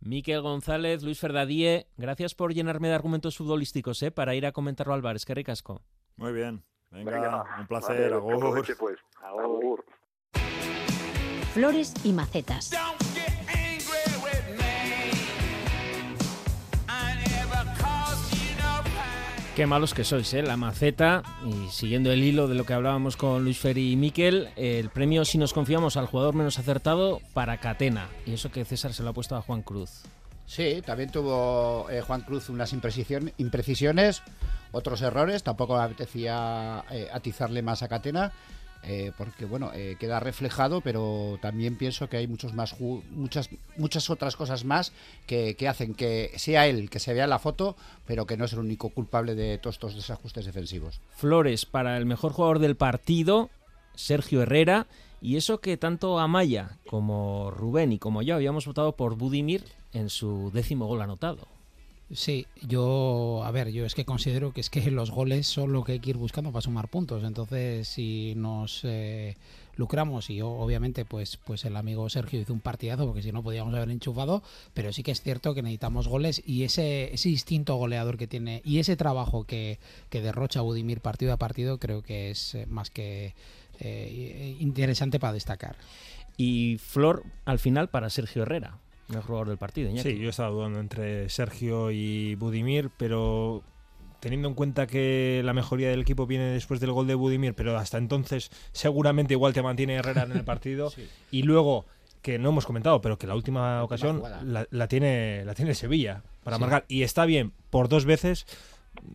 B: Miquel González, Luis Ferdadie, gracias por llenarme de argumentos futbolísticos ¿eh? para ir a comentarlo al bar. Es que ricasco.
Q: Muy bien. Venga,
S: Venga,
Q: un placer.
S: vale,
Q: agur.
S: pues. Agur.
A: Flores y macetas.
B: Qué malos que sois, ¿eh? La maceta, y siguiendo el hilo de lo que hablábamos con Luis Ferri y Miquel, el premio, si nos confiamos, al jugador menos acertado para Catena. Y eso que César se lo ha puesto a Juan Cruz.
I: Sí, también tuvo eh, Juan Cruz unas imprecisiones, otros errores. Tampoco me apetecía eh, atizarle más a Catena, eh, porque bueno, eh, queda reflejado, pero también pienso que hay muchos más muchas muchas otras cosas más que, que hacen que sea él que se vea en la foto, pero que no es el único culpable de todos estos desajustes defensivos.
B: Flores para el mejor jugador del partido, Sergio Herrera. Y eso que tanto Amaya como Rubén y como yo habíamos votado por Budimir en su décimo gol anotado.
M: Sí, yo, a ver, yo es que considero que es que los goles son lo que hay que ir buscando para sumar puntos. Entonces, si nos eh, lucramos y obviamente, pues, pues el amigo Sergio hizo un partidazo porque si no podíamos haber enchufado, pero sí que es cierto que necesitamos goles y ese, ese instinto goleador que tiene y ese trabajo que, que derrocha Budimir partido a partido, creo que es eh, más que eh, interesante para destacar.
B: Y Flor, al final, para Sergio Herrera el jugador del partido.
L: Sí, yo estaba dudando entre Sergio y Budimir, pero teniendo en cuenta que la mejoría del equipo viene después del gol de Budimir, pero hasta entonces seguramente igual te mantiene Herrera en el partido. Y luego, que no hemos comentado, pero que la última ocasión la, tiene, la tiene Sevilla para marcar. Y está bien, por dos veces.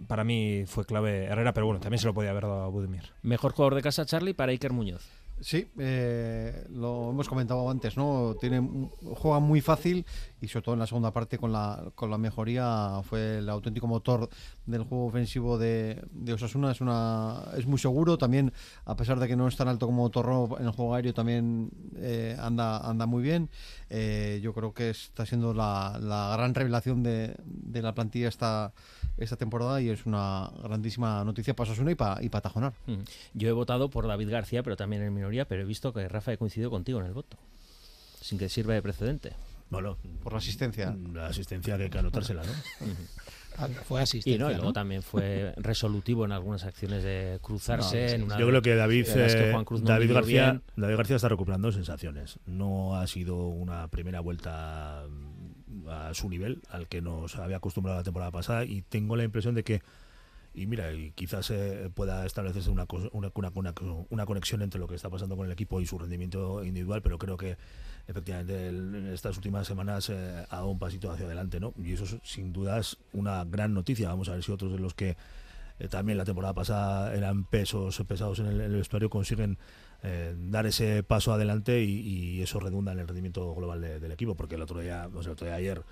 L: Para mí fue clave Herrera, pero bueno, también se lo podía haber dado a Budimir.
B: Mejor jugador de casa, Charlie, para Iker Muñoz.
K: Sí, eh, lo hemos comentado antes, ¿no? Tiene, juega muy fácil y sobre todo en la segunda parte con la, con la mejoría fue el auténtico motor del juego ofensivo de, Osasuna. Es, una, es muy seguro, también a pesar de que no es tan alto como Torro en el juego aéreo, también eh, anda, anda muy bien. Eh, yo creo que está siendo la, la gran revelación de, de la plantilla esta esta temporada y es una grandísima noticia para Osasuna y para y Tajonar.
B: Yo he votado por David García, pero también en minoría, pero he visto que Rafa ha coincidido contigo en el voto, sin que sirva de precedente.
K: Bueno, por la asistencia.
C: La asistencia que hay que anotársela, ¿no?
M: Fue asistencia.
B: Y, no, y luego también fue resolutivo en algunas acciones de cruzarse. en una
C: yo creo que David, eh, David, García, David García está recuperando sensaciones. No ha sido una primera vuelta a su nivel, al que nos había acostumbrado la temporada pasada, y tengo la impresión de que y mira, y quizás eh, pueda establecerse una, una, una, una, conexión entre lo que está pasando con el equipo y su rendimiento individual, pero creo que efectivamente en estas últimas semanas eh, ha dado un pasito hacia adelante, ¿no? Y eso sin duda es una gran noticia. Vamos a ver si otros de los que eh, también la temporada pasada eran pesos pesados en el, vestuario consiguen dar ese paso adelante y, eso redunda en el rendimiento global del equipo, porque el otro día, o sea, el otro día ayer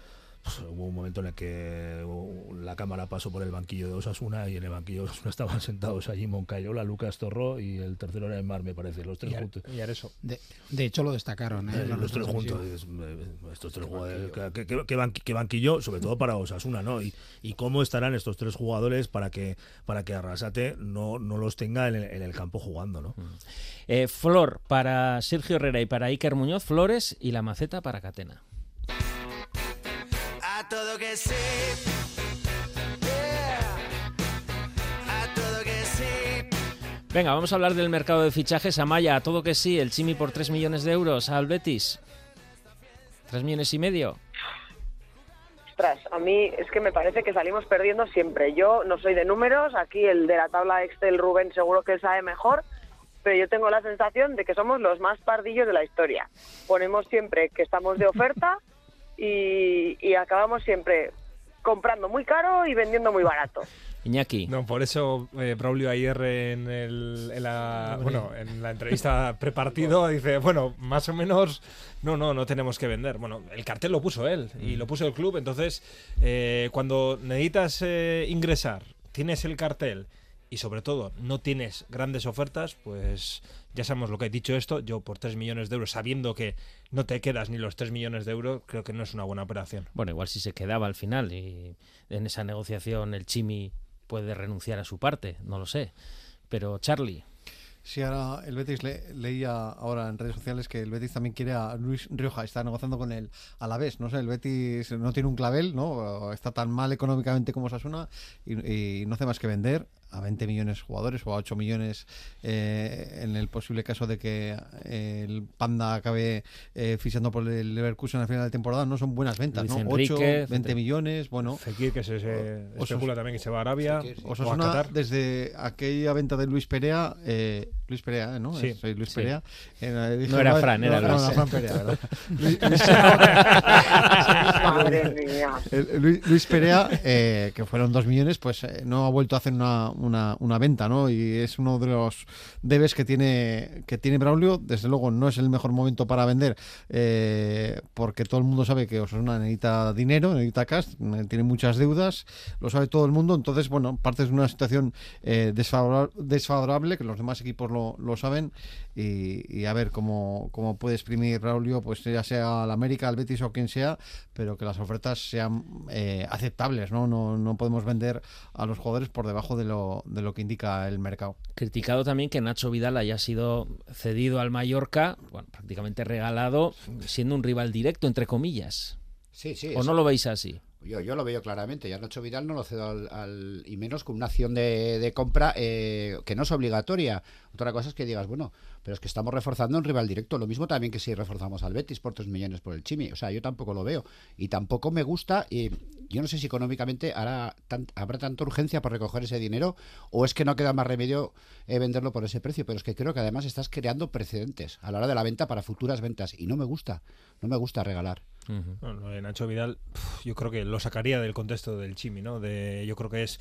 C: pues, hubo un momento en el que la cámara pasó por el banquillo de Osasuna y en el banquillo de Osasuna estaban sentados allí Moncayola, Lucas Torró y el tercero era el Mar, me parece, los tres juntos.
M: Y eso. De, de, hecho lo destacaron, ¿eh?
C: los, tres juntos. estos tres jugadores, que, banquillo, sobre todo para Osasuna, ¿no? Y, y, cómo estarán estos tres jugadores para que para que Arrasate no, no los tenga en el, campo jugando, ¿no?
B: Eh, Flor para Sergio Herrera y para Iker Muñoz, Flores y la maceta para Catena todo que sí. A todo que sí. Venga, vamos a hablar del mercado de fichajes. Amaya, a todo que sí. El Chimi por 3 millones de euros al Betis. 3 millones y medio.
J: Ostras, a mí es que me parece que salimos perdiendo siempre. Yo no soy de números, aquí el de la tabla Excel Rubén seguro que sabe mejor, pero yo tengo la sensación de que somos los más pardillos de la historia. Ponemos siempre que estamos de oferta y, acabamos siempre comprando muy caro y vendiendo muy barato.
B: Iñaki.
L: No, por eso eh, Braulio ayer en, el, en, la, bueno, en la entrevista prepartido dice, bueno, más o menos, no, no, no tenemos que vender. Bueno, el cartel lo puso él y lo puso el club, entonces eh, cuando necesitas eh, ingresar, tienes el cartel y sobre todo no tienes grandes ofertas, pues ya sabemos lo que he dicho esto, yo por 3 millones de euros, sabiendo que no te quedas ni los 3 millones de euros, creo que no es una buena operación.
B: Bueno, igual si se quedaba al final y en esa negociación el Chimi puede renunciar a su parte, no lo sé. Pero Charlie.
K: Sí, ahora el Betis leía ahora en redes sociales que el Betis también quiere a Luis Rioja, está negociando con él a la vez. No sé, el Betis no tiene un clavel, ¿no? Está tan mal económicamente como Sasuna y, y no hace más que vender a 20 millones de jugadores o a 8 millones eh, en el posible caso de que eh, el Panda acabe eh, fichando por el Leverkusen al final de temporada, no son buenas ventas, ¿no? 8, 20 millones, bueno.
L: Fekir, que se, se especula también que se va a Arabia.
K: o a desde aquella venta de Luis Perea, eh, Luis Perea, ¿no?
L: Sí,
K: Soy Luis Perea.
B: no era Fran, era Luis. No, Fran Perea, ¿verdad?
K: Luis, Luis Perea, que fueron 2 millones, pues no ha vuelto a hacer una una, una, venta, ¿no? Y es uno de los debes que tiene, que tiene Braulio. Desde luego no es el mejor momento para vender, eh, porque todo el mundo sabe que Osasuna necesita dinero, necesita cash, tiene muchas deudas, lo sabe todo el mundo. Entonces, bueno, parte de una situación eh, desfavorable, que los demás equipos lo, lo saben y, y a ver cómo, cómo puede exprimir Raulio, pues ya sea al América, al Betis o quien sea, pero que las ofertas sean eh, aceptables, ¿no? ¿no? No podemos vender a los jugadores por debajo de lo, de lo que indica el mercado.
B: Criticado también que Nacho Vidal haya sido cedido al Mallorca, bueno, prácticamente regalado, siendo un rival directo, entre comillas.
I: Sí, sí.
B: ¿O
I: eso-
B: no lo veis así?
I: Yo, yo lo veo claramente. Ya Nacho Vidal no lo cedo al, al- y menos con una acción de, de compra eh, que no es obligatoria. Otra cosa es que digas, bueno, pero es que estamos reforzando un rival directo. Lo mismo también que si reforzamos al Betis por 3 millones por el Chimi. O sea, yo tampoco lo veo. Y tampoco me gusta. Y yo no sé si económicamente hará tan- habrá tanta urgencia por recoger ese dinero o es que no queda más remedio eh, venderlo por ese precio. Pero es que creo que además estás creando precedentes a la hora de la venta para futuras ventas. Y no me gusta. No me gusta regalar.
L: No, lo Nacho Vidal, yo creo que lo sacaría del contexto del Chimi, ¿no? De, yo creo que es.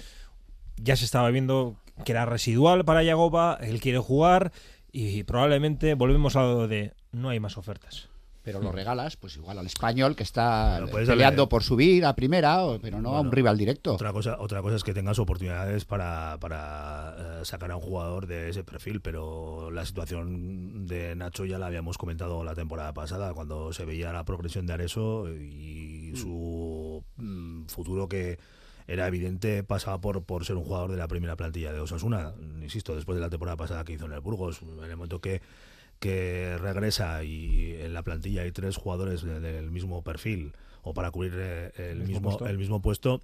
L: Ya se estaba viendo que era residual para Yagoba, él quiere jugar y probablemente volvemos a lo de no hay más ofertas.
I: Pero lo regalas, pues igual al español que está
C: Bueno,
I: peleando
C: darle-
I: por subir a primera, pero no a un rival directo.
C: Otra cosa, otra cosa es que tengas oportunidades para, para eh, sacar a un jugador de ese perfil, pero la situación de Nacho ya la habíamos comentado la temporada pasada, cuando se veía la progresión de Areso y su mm, futuro que era evidente pasaba por, por ser un jugador de la primera plantilla de Osasuna. Insisto, después de la temporada pasada que hizo en el Burgos, en el momento que que regresa y en la plantilla hay tres jugadores de- del mismo perfil o para cubrir eh, el,
L: mismo puesto.
C: el mismo puesto,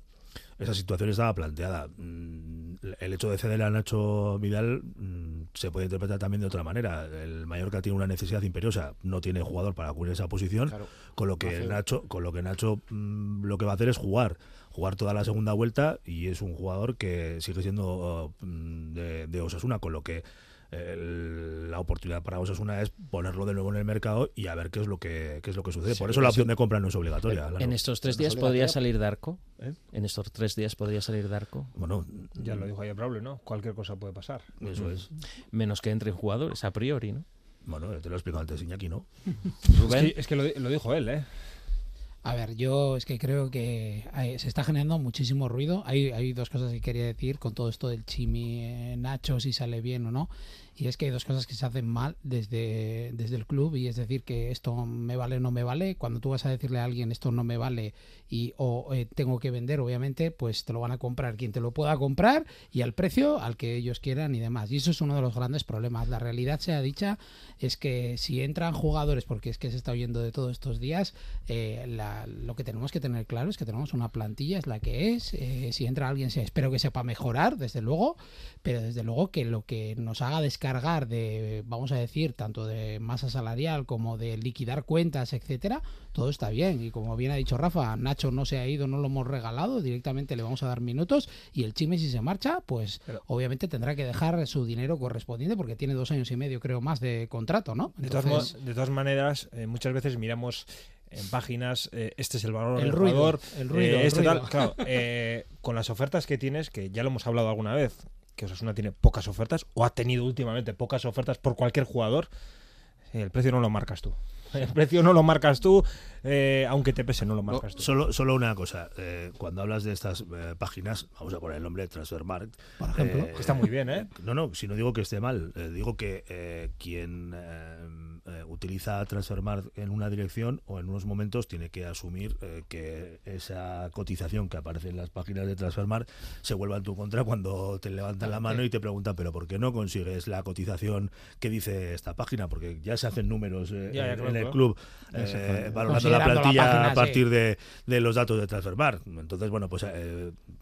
C: esa situación estaba planteada. Mm, El hecho de ceder a Nacho Vidal mm, se puede interpretar también de otra manera. El Mallorca tiene una necesidad imperiosa, no tiene jugador para cubrir esa posición,
I: Claro.
C: con lo que Nacho, con lo que Nacho mm, lo que va a hacer es jugar, jugar toda la segunda vuelta y es un jugador que sigue siendo mm, de, de Osasuna, con lo que el- la oportunidad para Osasuna es ponerlo de nuevo en el mercado y a ver qué es lo que qué es lo que sucede.
B: Sí,
C: Por eso la opción de compra no es obligatoria. claro.
B: En estos tres días podría salir Darko. En estos tres días podría salir Darko.
C: Bueno,
L: Ya lo dijo ayer Braulio, ¿no? Cualquier cosa puede pasar.
C: Eso es.
B: Menos que entren jugadores, a priori, ¿no?
C: Bueno, te lo he explicado antes, Iñaki, ¿no?
B: Rubén.
L: Es que, es que lo, lo dijo él, ¿eh?
M: A ver, yo es que creo que hay- se está generando muchísimo ruido. Hay, hay dos cosas que quería decir con todo esto del Chimi eh, Nacho, si sale bien o no. Y es que hay dos cosas que se hacen mal desde, desde el club y es decir que esto me vale o no me vale. Cuando tú vas a decirle a alguien esto no me vale y o eh, tengo que vender, obviamente, pues te lo van a comprar quien te lo pueda comprar y al precio al que ellos quieran y demás. Y eso es uno de los grandes problemas. La realidad sea dicha es que si entran jugadores, porque es que se está oyendo de todos estos días, eh, lo que tenemos que tener claro es que tenemos una plantilla, es la que es. eh, si entra alguien, espero que sepa mejorar, desde luego, pero desde luego que lo que nos haga descargar de, vamos a decir, tanto de masa salarial como de liquidar cuentas, etcétera, todo está bien. Y como bien ha dicho Rafa, Nacho no se ha ido, no lo hemos regalado, directamente le vamos a dar minutos y el Chime si se marcha, pues obviamente tendrá que dejar su dinero correspondiente porque tiene dos años y medio, creo, más de contrato, ¿no?
L: De todas, de maneras, eh, muchas veces miramos en páginas, eh, este es el valor
M: El
L: del
M: ruido,
L: jugador,
M: el ruido,
L: eh,
M: el
L: este
M: ruido.
L: tal. Claro, eh, con las ofertas que tienes, que ya lo hemos hablado alguna vez, que Osasuna tiene pocas ofertas, o ha tenido últimamente pocas ofertas por cualquier jugador, el precio no lo marcas tú. El precio no lo marcas tú, eh, aunque te pese, no lo marcas tú.
C: Solo, solo una cosa, eh, cuando hablas de estas eh, páginas, vamos a poner el nombre de Transfermarkt.
L: Por ejemplo, que está muy bien, ¿eh?
C: No, no, si no digo que esté mal, eh, digo que eh, quien eh, utiliza Transfermarkt en una dirección o en unos momentos tiene que asumir eh, que esa cotización que aparece en las páginas de Transfermarkt se vuelva en tu contra cuando te levantan la mano y te preguntan, pero ¿por qué no consigues la cotización que dice esta página? Porque ya se hacen números eh,
L: Ya, ya,
C: en, el club valorando la plantilla
M: página,
C: a partir
M: sí.
C: de, de los datos de Transfermarkt. Entonces, bueno, pues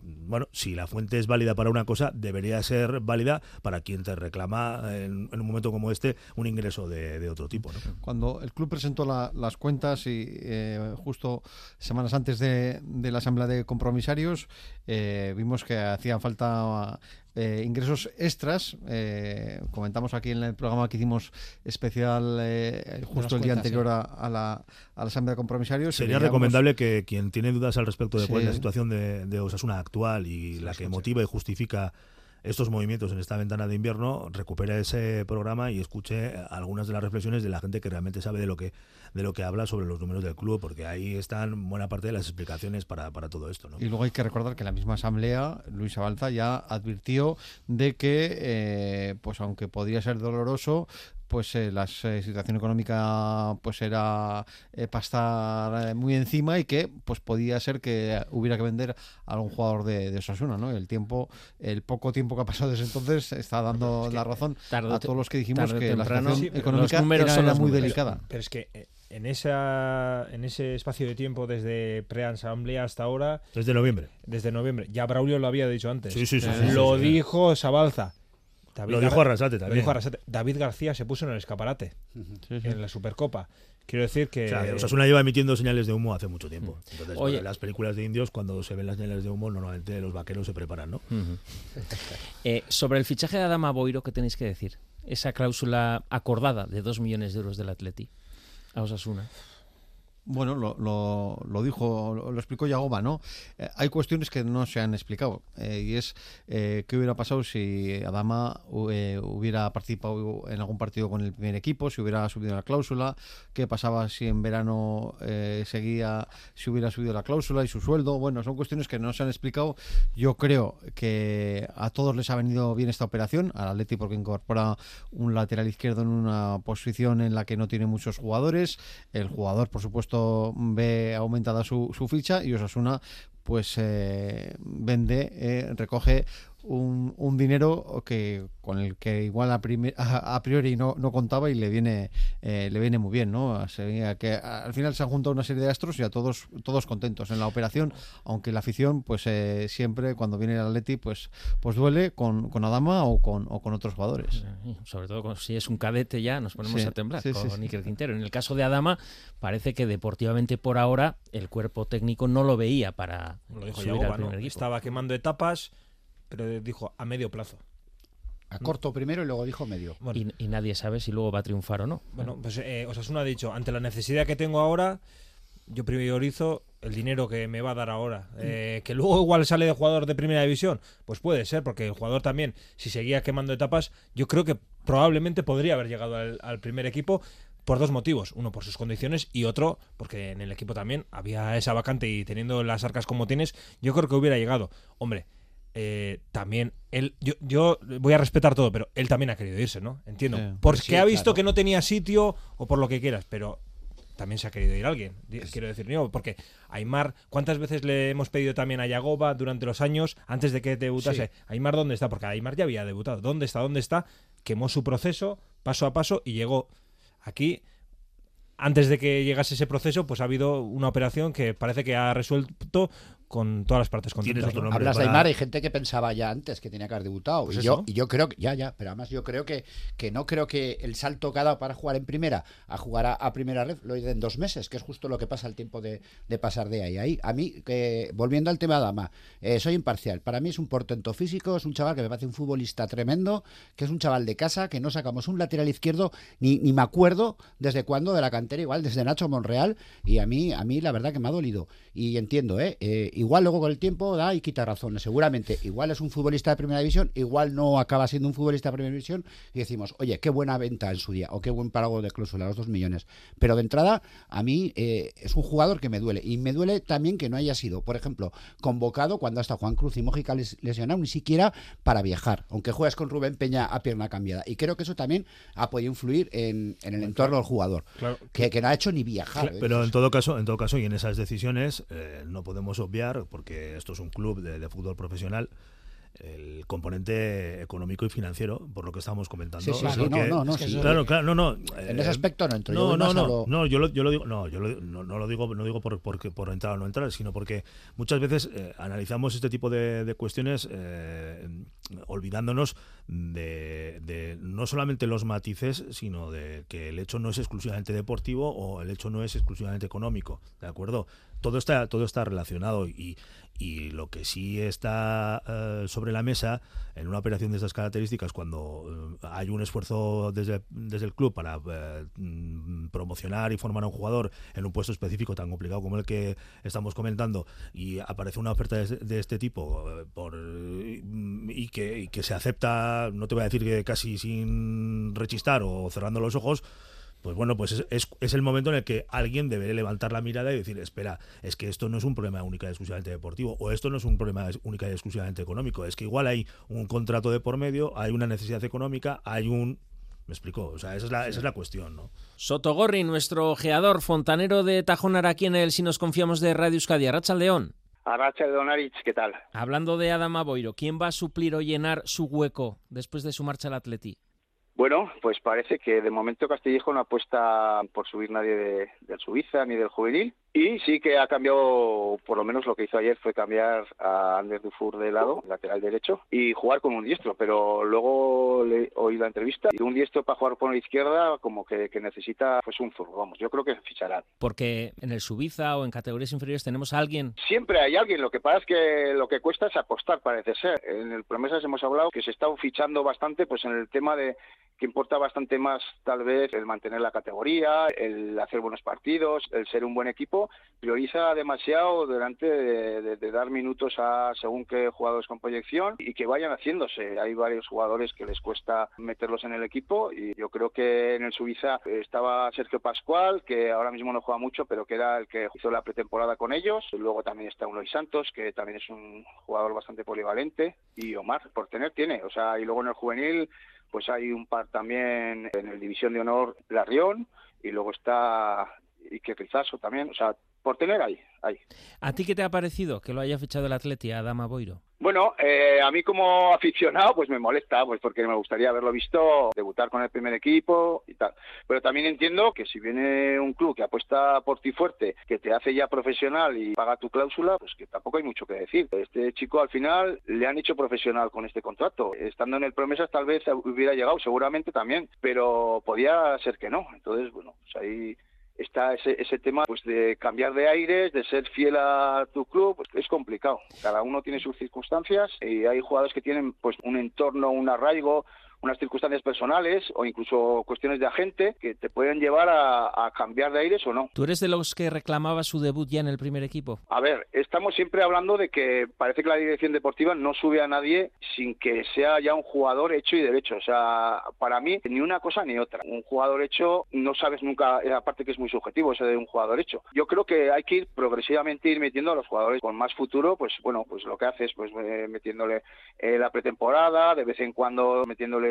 C: bueno, si la fuente es válida para una cosa, debería ser válida para quien te reclama en, en un momento como este un ingreso de, de otro tipo. ¿no?
K: Cuando el club presentó la- las cuentas y eh, justo semanas antes de, de la asamblea de compromisarios eh, vimos que hacían falta eh, ingresos extras. eh, comentamos aquí en el programa que hicimos especial eh, justo el día
M: cuentas,
K: anterior
M: sí.
K: a, a la, a la asamblea de compromisarios.
C: Sería recomendable que quien tiene dudas al respecto de cuál es la situación de, de Osasuna actual y la que motiva y justifica estos movimientos en esta ventana de invierno, recupere ese programa y escuche algunas de las reflexiones de la gente que realmente sabe de lo que de lo que habla sobre los números del club, porque ahí están buena parte de las explicaciones para, para todo esto. ¿no?
K: Y luego hay que recordar que la misma asamblea, Luis Avanza, ya advirtió de que, eh, pues aunque podría ser doloroso, pues eh, la eh, situación económica pues era eh, para estar eh, muy encima y que pues podía ser que hubiera que vender a algún jugador de, de Osasuna, ¿no? El tiempo, el poco tiempo que ha pasado desde entonces está dando la razón
B: tarde
K: a todos los que dijimos que la situación
B: sí,
K: económica era, muy
B: números.
K: delicada.
L: Pero es que eh, en esa en ese espacio de tiempo desde pre-asamblea hasta ahora
C: Desde noviembre.
L: desde noviembre ya Braulio lo había dicho antes
C: Sí, sí, sí, sí, sí,
L: lo
C: sí.
L: dijo Sabalza David
C: Lo dijo Arrasate
L: lo
C: también.
L: dijo Arrasate. David García se puso en el escaparate en la Supercopa quiero decir que
C: O sea, Osasuna lleva emitiendo señales de humo hace mucho tiempo. Entonces,
B: Oye.
C: en las películas de indios, cuando se ven las señales de humo, normalmente los vaqueros se preparan, ¿no?
B: Eh, sobre el fichaje de Adama Boiro, ¿qué tenéis que decir? Esa cláusula acordada de 2 millones de euros del Atleti a Osasuna.
K: Bueno, lo, lo, lo dijo, lo, explicó Yagoba, ¿no? Eh, hay cuestiones que no se han explicado eh, y es eh, qué hubiera pasado si Adama eh, hubiera participado en algún partido con el primer equipo, si hubiera subido la cláusula, qué pasaba si en verano seguía, si hubiera subido la cláusula y su sueldo. Bueno, son cuestiones que no se han explicado. Yo creo que a todos les ha venido bien esta operación, al Atleti porque incorpora un lateral izquierdo en una posición en la que no tiene muchos jugadores. El jugador, por supuesto, ve aumentada su, ficha y Osasuna pues eh, vende, eh, recoge un, un dinero que con el que igual a, prime- a, a priori no, no contaba y le viene eh, le viene muy bien, ¿no? Sería que al final se han juntado una serie de astros y a todos todos contentos en la operación, aunque la afición pues eh, siempre cuando viene el Atleti pues pues duele con, con Adama o con, o con otros jugadores.
B: Sobre todo con- si es un cadete ya nos ponemos
K: Sí,
B: a temblar
K: sí,
B: con
K: sí, sí.
B: Iker Quintero. En el caso de Adama parece que deportivamente por ahora el cuerpo técnico no lo veía para
L: lo dijo
B: subir
L: Yagoba,
B: al
L: ¿no?
B: primer
L: estaba quemando etapas pero dijo a medio plazo
I: A corto primero y luego dijo medio.
B: Y, y nadie sabe si luego va a triunfar o no.
L: Bueno, pues eh, Osasuna ha dicho, ante la necesidad que tengo ahora, yo priorizo el dinero que me va a dar ahora. Eh, que luego igual sale de jugador de primera división, pues puede ser, porque el jugador también, si seguía quemando etapas, yo creo que probablemente podría haber llegado al, al primer equipo por dos motivos. Uno, por sus condiciones y otro, porque en el equipo también había esa vacante y teniendo las arcas como tienes, yo creo que hubiera llegado. Hombre, eh, también él, yo, yo voy a respetar todo, pero él también ha querido irse, ¿no? Entiendo.
K: Sí.
L: Porque
I: Sí,
L: ha visto
I: claro.
L: que no tenía sitio o por lo que quieras, pero también se ha querido ir alguien. Quiero decir, no, porque Aymar, ¿cuántas veces le hemos pedido también a Yagoba durante los años antes de que debutase?
I: Sí.
L: Aymar, ¿dónde está? Porque Aymar ya había debutado. ¿Dónde está? ¿Dónde está? Quemó su proceso paso a paso y llegó aquí. Antes de que llegase ese proceso, pues ha habido una operación que parece que ha resuelto con todas las partes contentas. ¿no?
I: Hablas de Aymar, hay gente que pensaba ya antes que tenía que haber debutado.
L: Pues
I: y, yo, y yo creo que, ya, ya, pero además yo creo que, que no creo que el salto que ha dado para jugar en primera a jugar a, a primera red lo hice en dos meses, que es justo lo que pasa el tiempo de, de pasar de ahí a ahí. A mí, que, volviendo al tema de Adama, eh, soy imparcial. Para mí es un portento físico, es un chaval que me parece un futbolista tremendo, que es un chaval de casa, que no sacamos un lateral izquierdo, ni, ni me acuerdo desde cuándo de la cantera, igual desde Nacho Monreal, y a mí, a mí la verdad que me ha dolido. Y entiendo, ¿eh? Eh, igual luego con el tiempo da y quita razones, seguramente. Igual es un futbolista de primera división, igual no acaba siendo un futbolista de primera división, y decimos, oye, qué buena venta en su día, o qué buen pago de cláusula, los dos millones. Pero de entrada, a mí eh, es un jugador que me duele. Y me duele también que no haya sido, por ejemplo, convocado cuando hasta Juan Cruz y Mójica les- lesionado, ni siquiera para viajar, aunque juegas con Rubén Peña a pierna cambiada. Y creo que eso también ha podido influir en, en el entorno del jugador,
C: Claro.
I: que, que no ha hecho ni viajar.
C: Claro,
I: ¿eh?
C: pero en todo caso, en todo caso y en esas decisiones eh, no podemos obviar porque esto es un club de, de fútbol profesional el componente económico y financiero por lo que estábamos comentando
I: Sí, sí, sí,
C: Porque-
I: no, no, no, sí.
C: claro claro no no
I: En
C: eh,
I: ese aspecto no entro, yo
C: no
I: voy
C: no no
I: lo-
C: no yo lo, yo lo digo no yo lo- no, no lo digo no digo por, porque- por entrar o no entrar sino porque muchas veces eh, analizamos este tipo de, de cuestiones eh, olvidándonos de, no solamente los matices sino de que el hecho no es exclusivamente deportivo o el hecho no es exclusivamente económico de acuerdo todo está todo está relacionado y y lo que sí está eh, sobre la mesa en una operación de estas características, cuando eh, hay un esfuerzo desde, desde el club para eh, promocionar y formar a un jugador en un puesto específico tan complicado como el que estamos comentando, y aparece una oferta de, de este tipo por y que, y que se acepta, no te voy a decir que casi sin rechistar o cerrando los ojos, pues bueno, pues es, es, el momento en el que alguien debe levantar la mirada y decir, espera, es que esto no es un problema única y exclusivamente deportivo, o esto no es un problema única y exclusivamente económico, es que igual hay un contrato de por medio, hay una necesidad económica, hay un... Me explicó, o sea, esa es la, esa es la cuestión, ¿no?
B: Sotogorri, nuestro ojeador fontanero de Tajonar aquí en el Si nos confiamos de Radio Euskadi, Racha León.
R: Arracha de Donarich, ¿qué tal?
B: Hablando de Adama Boiro, ¿quién va a suplir o llenar su hueco después de su marcha al Atleti?
R: Bueno, pues parece que de momento Castillejo no apuesta por subir nadie de, del Suiza ni del juvenil. Y sí que ha cambiado, por lo menos lo que hizo ayer fue cambiar a Ander Dufour de lado, lateral derecho, y jugar con un diestro. Pero luego le oí la entrevista y un diestro para jugar por la izquierda como que, que necesita pues un zurdo. Vamos, yo creo que ficharán.
B: Porque en el Suiza o en categorías inferiores tenemos a alguien.
R: Siempre hay alguien. Lo que pasa es que lo que cuesta es apostar, parece ser. En el Promesas hemos hablado que se está fichando bastante pues en el tema de que importa bastante más tal vez el mantener la categoría, el hacer buenos partidos, el ser un buen equipo, prioriza demasiado delante de, de, de, dar minutos a según qué jugadores con proyección y que vayan haciéndose. Hay varios jugadores que les cuesta meterlos en el equipo y yo creo que en el Suiza estaba Sergio Pascual, que ahora mismo no juega mucho, pero que era el que hizo la pretemporada con ellos. Luego también está Unoy Santos, que también es un jugador bastante polivalente y Omar, por tener, tiene. O sea, y luego en el juvenil pues hay un par también en el División de Honor Larrión y luego está Ike Rizaso también, o sea, por tener ahí, ahí.
B: ¿A ti qué te ha parecido que lo haya fichado el Atleti a Dama Boiro?
R: Bueno, eh, a mí como aficionado pues me molesta, pues porque me gustaría haberlo visto debutar con el primer equipo y tal. Pero también entiendo que si viene un club que apuesta por ti fuerte, que te hace ya profesional y paga tu cláusula, pues que tampoco hay mucho que decir. Este chico al final le han hecho profesional con este contrato. Estando en el Promesas tal vez hubiera llegado, seguramente también, pero podía ser que no. Entonces, bueno, pues ahí está ese, ese tema pues de cambiar de aires, de ser fiel a tu club, pues es complicado. Cada uno tiene sus circunstancias y hay jugadores que tienen pues un entorno, un arraigo, unas circunstancias personales o incluso cuestiones de agente que te pueden llevar a, a, cambiar de aires o no.
B: ¿Tú eres de los que reclamaba su debut ya en el primer equipo?
R: A ver, estamos siempre hablando de que parece que la dirección deportiva no sube a nadie sin que sea ya un jugador hecho y derecho. O sea, para mí ni una cosa ni otra. Un jugador hecho no sabes nunca, aparte que es muy subjetivo eso de un jugador hecho. Yo creo que hay que ir progresivamente ir metiendo a los jugadores con más futuro, pues bueno, pues lo que haces, pues eh, metiéndole eh, la pretemporada, de vez en cuando metiéndole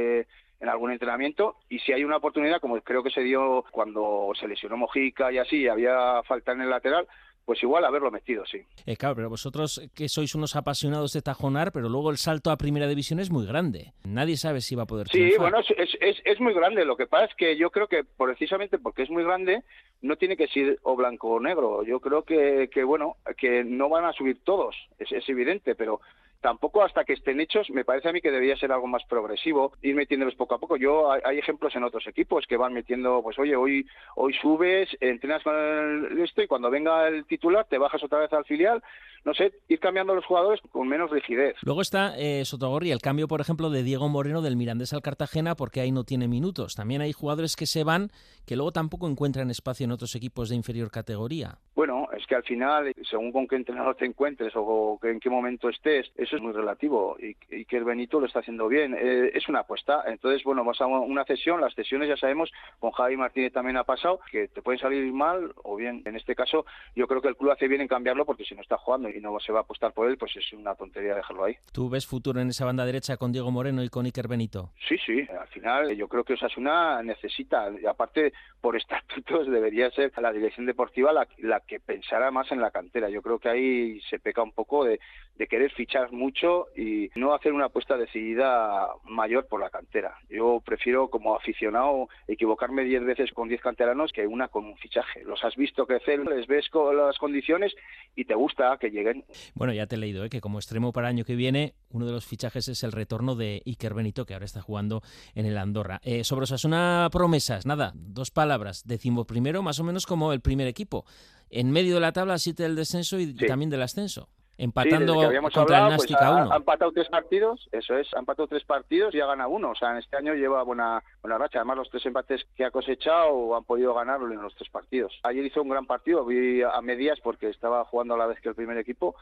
R: en algún entrenamiento y si hay una oportunidad, como creo que se dio cuando se lesionó Mojica y así, había falta en el lateral, pues igual haberlo metido, sí.
B: Eh, claro, pero vosotros que sois unos apasionados de tajonar, pero luego el salto a primera división es muy grande. Nadie sabe si va a poder
R: Sí,
B: triunfar.
R: bueno, es, es, es, muy grande. Lo que pasa es que yo creo que precisamente porque es muy grande, no tiene que ser o blanco o negro. Yo creo que, que bueno, que no van a subir todos, es, es evidente, pero tampoco hasta que estén hechos, me parece a mí que debería ser algo más progresivo, ir metiéndolos poco a poco. Yo hay, hay ejemplos en otros equipos que van metiendo, pues oye, hoy hoy subes, entrenas con el, esto y cuando venga el titular te bajas otra vez al filial. No sé, ir cambiando los jugadores con menos rigidez.
B: Luego está eh, Sotogorri, el cambio, por ejemplo, de Diego Moreno del Mirandés al Cartagena porque ahí no tiene minutos. También hay jugadores que se van que luego tampoco encuentran espacio en otros equipos de inferior categoría.
R: Bueno, es que al final, según con qué entrenador te encuentres o en qué momento estés, eso es muy relativo y, y que el Benito lo está haciendo bien. Eh, es una apuesta. Entonces, bueno, vas a una cesión. Las cesiones ya sabemos, con Javi Martínez también ha pasado, que te pueden salir mal o bien. En este caso, yo creo que el club hace bien en cambiarlo porque si no está jugando y no se va a apostar por él, pues es una tontería dejarlo ahí.
B: ¿Tú ves futuro en esa banda derecha con Diego Moreno y con Iker Benito?
R: Sí, sí. Al final, yo creo que Osasuna necesita, aparte, por estatutos, debería ser la dirección deportiva la, la que pensara más en la cantera. Yo creo que ahí se peca un poco de, de querer fichar mucho y no hacer una apuesta decidida mayor por la cantera. Yo prefiero, como aficionado, equivocarme 10 veces con 10 canteranos que una con un fichaje. Los has visto crecer, les ves con las condiciones y te gusta que lleguen.
B: Bueno, ya te he leído ¿eh? que como extremo para el año que viene, uno de los fichajes es el retorno de Iker Benito, que ahora está jugando en el Andorra. Eh, sobre Osasuna promesas, nada, dos palabras. Decimos primero, más o menos como el primer equipo. En medio de la tabla, siete del descenso y sí. también del ascenso empatando
R: sí, contra
B: hablado,
R: el
B: Nástica
R: pues, ha,
B: 1.
R: Ha empatado tres partidos, eso es, ha empatado tres partidos y ha ganado uno. O sea, en este año lleva buena, buena racha. Además, los tres empates que ha cosechado han podido ganarlo en los tres partidos. Ayer hizo un gran partido, vi a medias porque estaba jugando a la vez que el primer equipo,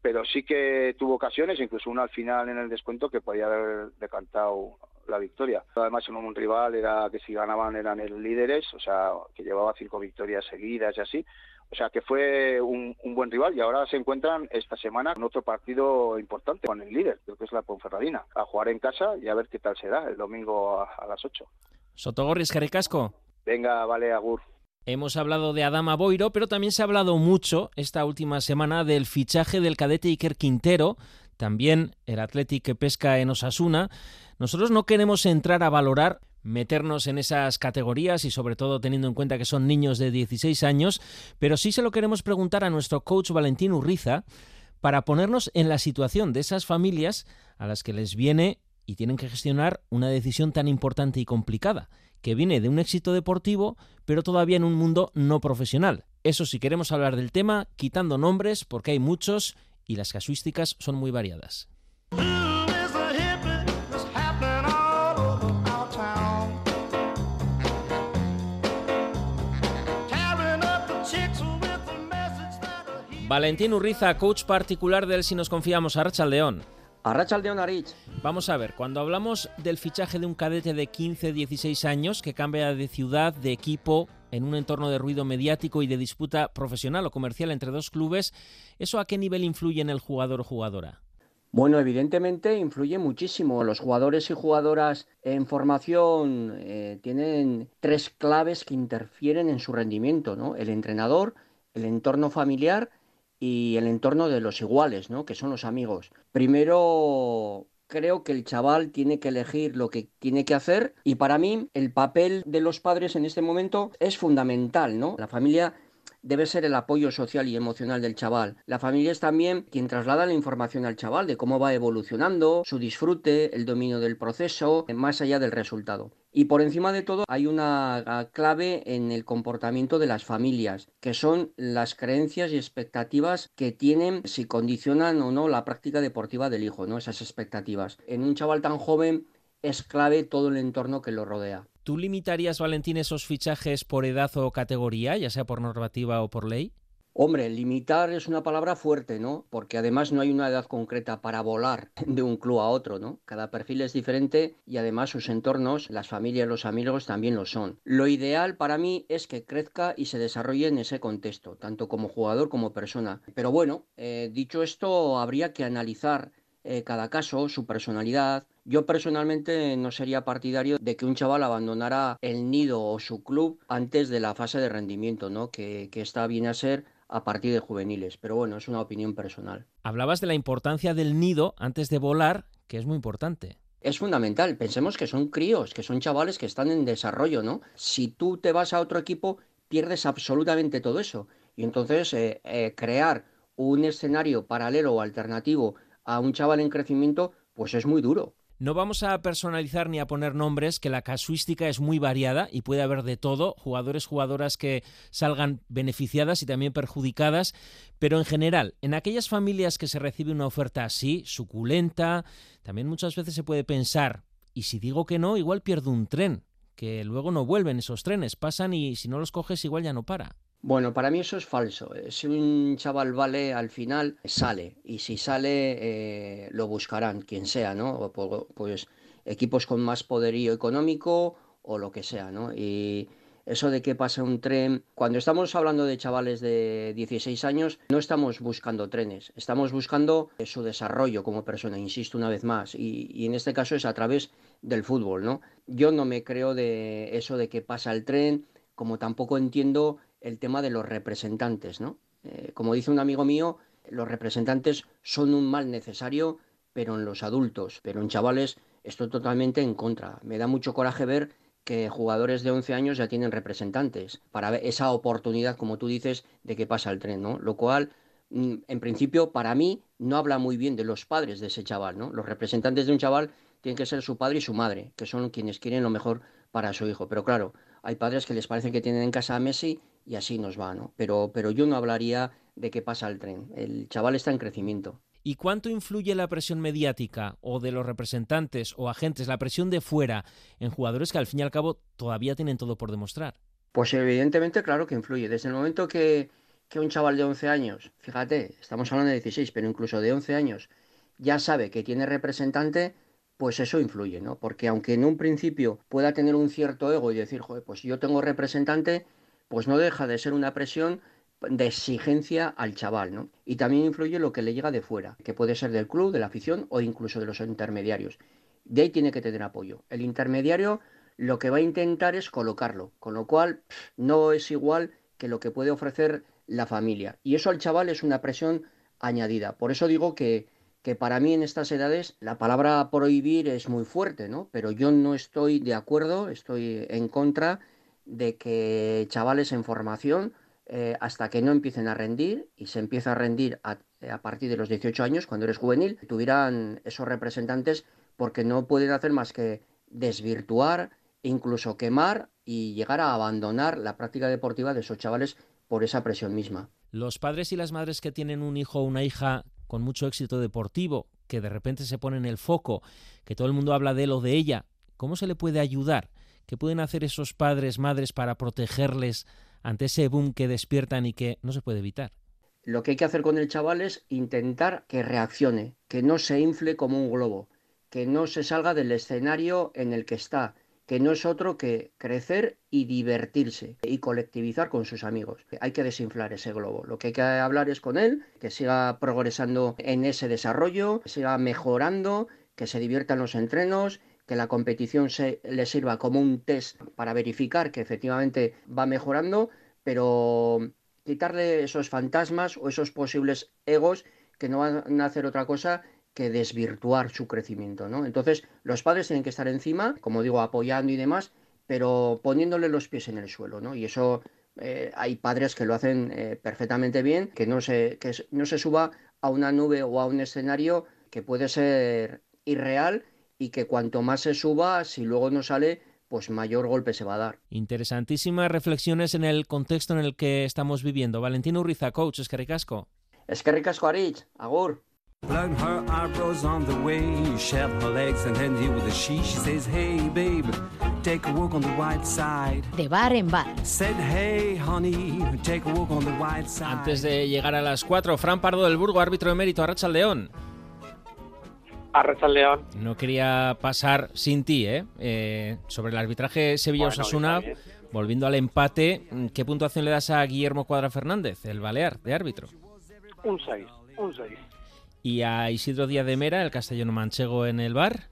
R: pero sí que tuvo ocasiones, incluso una al final en el descuento que podía haber decantado la victoria. Además, en un rival era que si ganaban eran el líderes, o sea, que llevaba cinco victorias seguidas y así. O sea, que fue un, buen rival y ahora se encuentran esta semana en otro partido importante con el líder, creo que es la Ponferradina, a jugar en casa y a ver qué tal será el domingo a, las 8.
B: Sotogorris, Caricasco.
R: Venga, vale, Agur.
B: Hemos hablado de Adama Boiro, pero también se ha hablado mucho esta última semana del fichaje del cadete Iker Quintero, también el Athletic que pesca en Osasuna. Nosotros no queremos entrar a valorar meternos en esas categorías y sobre todo teniendo en cuenta que son niños de 16 años, pero sí se lo queremos preguntar a nuestro coach Valentín Urriza para ponernos en la situación de esas familias a las que les viene y tienen que gestionar una decisión tan importante y complicada que viene de un éxito deportivo, pero todavía en un mundo no profesional. Eso si queremos hablar del tema, quitando nombres, porque hay muchos y las casuísticas son muy variadas. Valentín Urriza, coach particular del Si nos confiamos, a León.
T: Arrachaldeón Arich.
B: Vamos a ver, cuando hablamos del fichaje de un cadete de 15-16 años que cambia de ciudad, de equipo, en un entorno de ruido mediático y de disputa profesional o comercial entre dos clubes, ¿eso a qué nivel influye en el jugador o jugadora?
T: Bueno, evidentemente influye muchísimo. Los jugadores y jugadoras en formación eh, tienen tres claves que interfieren en su rendimiento, ¿no? El entrenador, el entorno familiar y el entorno de los iguales, ¿no? Que son los amigos. Primero creo que el chaval tiene que elegir lo que tiene que hacer y para mí el papel de los padres en este momento es fundamental, ¿no? La familia debe ser el apoyo social y emocional del chaval. La familia es también quien traslada la información al chaval de cómo va evolucionando, su disfrute, el dominio del proceso, más allá del resultado. Y por encima de todo hay una clave en el comportamiento de las familias, que son las creencias y expectativas que tienen si condicionan o no la práctica deportiva del hijo, ¿no? Esas expectativas. En un chaval tan joven es clave todo el entorno que lo rodea.
B: ¿Tú limitarías, Valentín, esos fichajes por edad o categoría, ya sea por normativa o por ley?
T: Hombre, limitar es una palabra fuerte, ¿no? Porque además no hay una edad concreta para volar de un club a otro, ¿no? Cada perfil es diferente y además sus entornos, las familias, los amigos también lo son. Lo ideal para mí es que crezca y se desarrolle en ese contexto, tanto como jugador como persona. Pero bueno, eh, dicho esto, habría que analizar eh, cada caso, su personalidad. Yo personalmente no sería partidario de que un chaval abandonara el nido o su club antes de la fase de rendimiento, ¿no? Que, que está bien a ser a partir de juveniles. Pero bueno, es una opinión personal.
B: Hablabas de la importancia del nido antes de volar, que es muy importante.
T: Es fundamental. Pensemos que son críos, que son chavales que están en desarrollo, ¿no? Si tú te vas a otro equipo, pierdes absolutamente todo eso. Y entonces eh, eh, crear un escenario paralelo o alternativo a un chaval en crecimiento, pues es muy duro.
B: No vamos a personalizar ni a poner nombres, que la casuística es muy variada y puede haber de todo, jugadores, jugadoras que salgan beneficiadas y también perjudicadas, pero en general, en aquellas familias que se recibe una oferta así, suculenta, también muchas veces se puede pensar, y si digo que no, igual pierdo un tren, que luego no vuelven esos trenes, pasan y si no los coges igual ya no para.
T: Bueno, para mí eso es falso. Eh, si un chaval vale al final, sale. Y si sale, eh, lo buscarán, quien sea, ¿no? Pues equipos con más poderío económico o lo que sea, ¿no? Y eso de que pasa un tren, cuando estamos hablando de chavales de 16 años, no estamos buscando trenes, estamos buscando su desarrollo como persona, insisto una vez más, y, y en este caso es a través del fútbol, ¿no? Yo no me creo de eso de que pasa el tren, como tampoco entiendo el tema de los representantes, ¿no? Eh, como dice un amigo mío, los representantes son un mal necesario, pero en los adultos, pero en chavales estoy totalmente en contra. Me da mucho coraje ver que jugadores de 11 años ya tienen representantes para esa oportunidad, como tú dices, de que pasa el tren, ¿no? Lo cual, mm, en principio, para mí, no habla muy bien de los padres de ese chaval, ¿no? Los representantes de un chaval tienen que ser su padre y su madre, que son quienes quieren lo mejor para su hijo. Pero claro, hay padres que les parece que tienen en casa a Messi y así nos va, ¿no? Pero, pero yo no hablaría de que pasa el tren. El chaval está en crecimiento.
B: ¿Y cuánto influye la presión mediática o de los representantes o agentes, la presión de fuera, en jugadores que al fin y al cabo todavía tienen todo por demostrar?
T: Pues evidentemente, claro que influye. Desde el momento que, que un chaval de 11 años, fíjate, estamos hablando de 16, pero incluso de 11 años, ya sabe que tiene representante, pues eso influye, ¿no? Porque aunque en un principio pueda tener un cierto ego y decir, joder, pues yo tengo representante, pues no deja de ser una presión de exigencia al chaval, ¿no? Y también influye lo que le llega de fuera, que puede ser del club, de la afición o incluso de los intermediarios. De ahí tiene que tener apoyo. El intermediario lo que va a intentar es colocarlo, con lo cual no es igual que lo que puede ofrecer la familia. Y eso al chaval es una presión añadida. Por eso digo que, que para mí en estas edades la palabra prohibir es muy fuerte, ¿no? Pero yo no estoy de acuerdo, estoy en contra de que chavales en formación, eh, hasta que no empiecen a rendir, y se empieza a rendir a, a partir de los 18 años, cuando eres juvenil, tuvieran esos representantes porque no pueden hacer más que desvirtuar, incluso quemar y llegar a abandonar la práctica deportiva de esos chavales por esa presión misma.
B: Los padres y las madres que tienen un hijo o una hija con mucho éxito deportivo, que de repente se pone en el foco, que todo el mundo habla de él o de ella, ¿cómo se le puede ayudar? ¿Qué pueden hacer esos padres, madres para protegerles ante ese boom que despiertan y que no se puede evitar?
T: Lo que hay que hacer con el chaval es intentar que reaccione, que no se infle como un globo, que no se salga del escenario en el que está, que no es otro que crecer y divertirse y colectivizar con sus amigos. Hay que desinflar ese globo. Lo que hay que hablar es con él, que siga progresando en ese desarrollo, que siga mejorando, que se divierta en los entrenos, que la competición se, le sirva como un test para verificar que efectivamente va mejorando, pero quitarle esos fantasmas o esos posibles egos que no van a hacer otra cosa que desvirtuar su crecimiento, ¿no? Entonces, los padres tienen que estar encima, como digo, apoyando y demás, pero poniéndole los pies en el suelo, ¿no? Y eso eh, hay padres que lo hacen eh, perfectamente bien, que no, se, que no se suba a una nube o a un escenario que puede ser irreal y que cuanto más se suba, si luego no sale, pues mayor golpe se va a dar.
B: Interesantísimas reflexiones en el contexto en el que estamos viviendo. Valentino Urriza, coach, es que ricasco.
T: Es que ricasco, Arich, agur.
U: Blown her eyebrows on the way, legs and you with a she. She says, Hey babe, take a walk on the white side.
A: De bar en bar.
U: Said, Hey honey, take a walk on the white side.
B: Antes de llegar a las 4, Fran Pardo del Burgo, árbitro emérito, Arracha León.
V: Arracha León.
B: No quería pasar sin ti, ¿eh? eh sobre el arbitraje Sevilla-Osasuna, bueno, volviendo al empate, ¿qué puntuación le das a Guillermo Cuadra Fernández, el Balear, de árbitro?
V: Un 6, un 6
B: y a Isidro Díaz de Mera, el castellano manchego en el bar.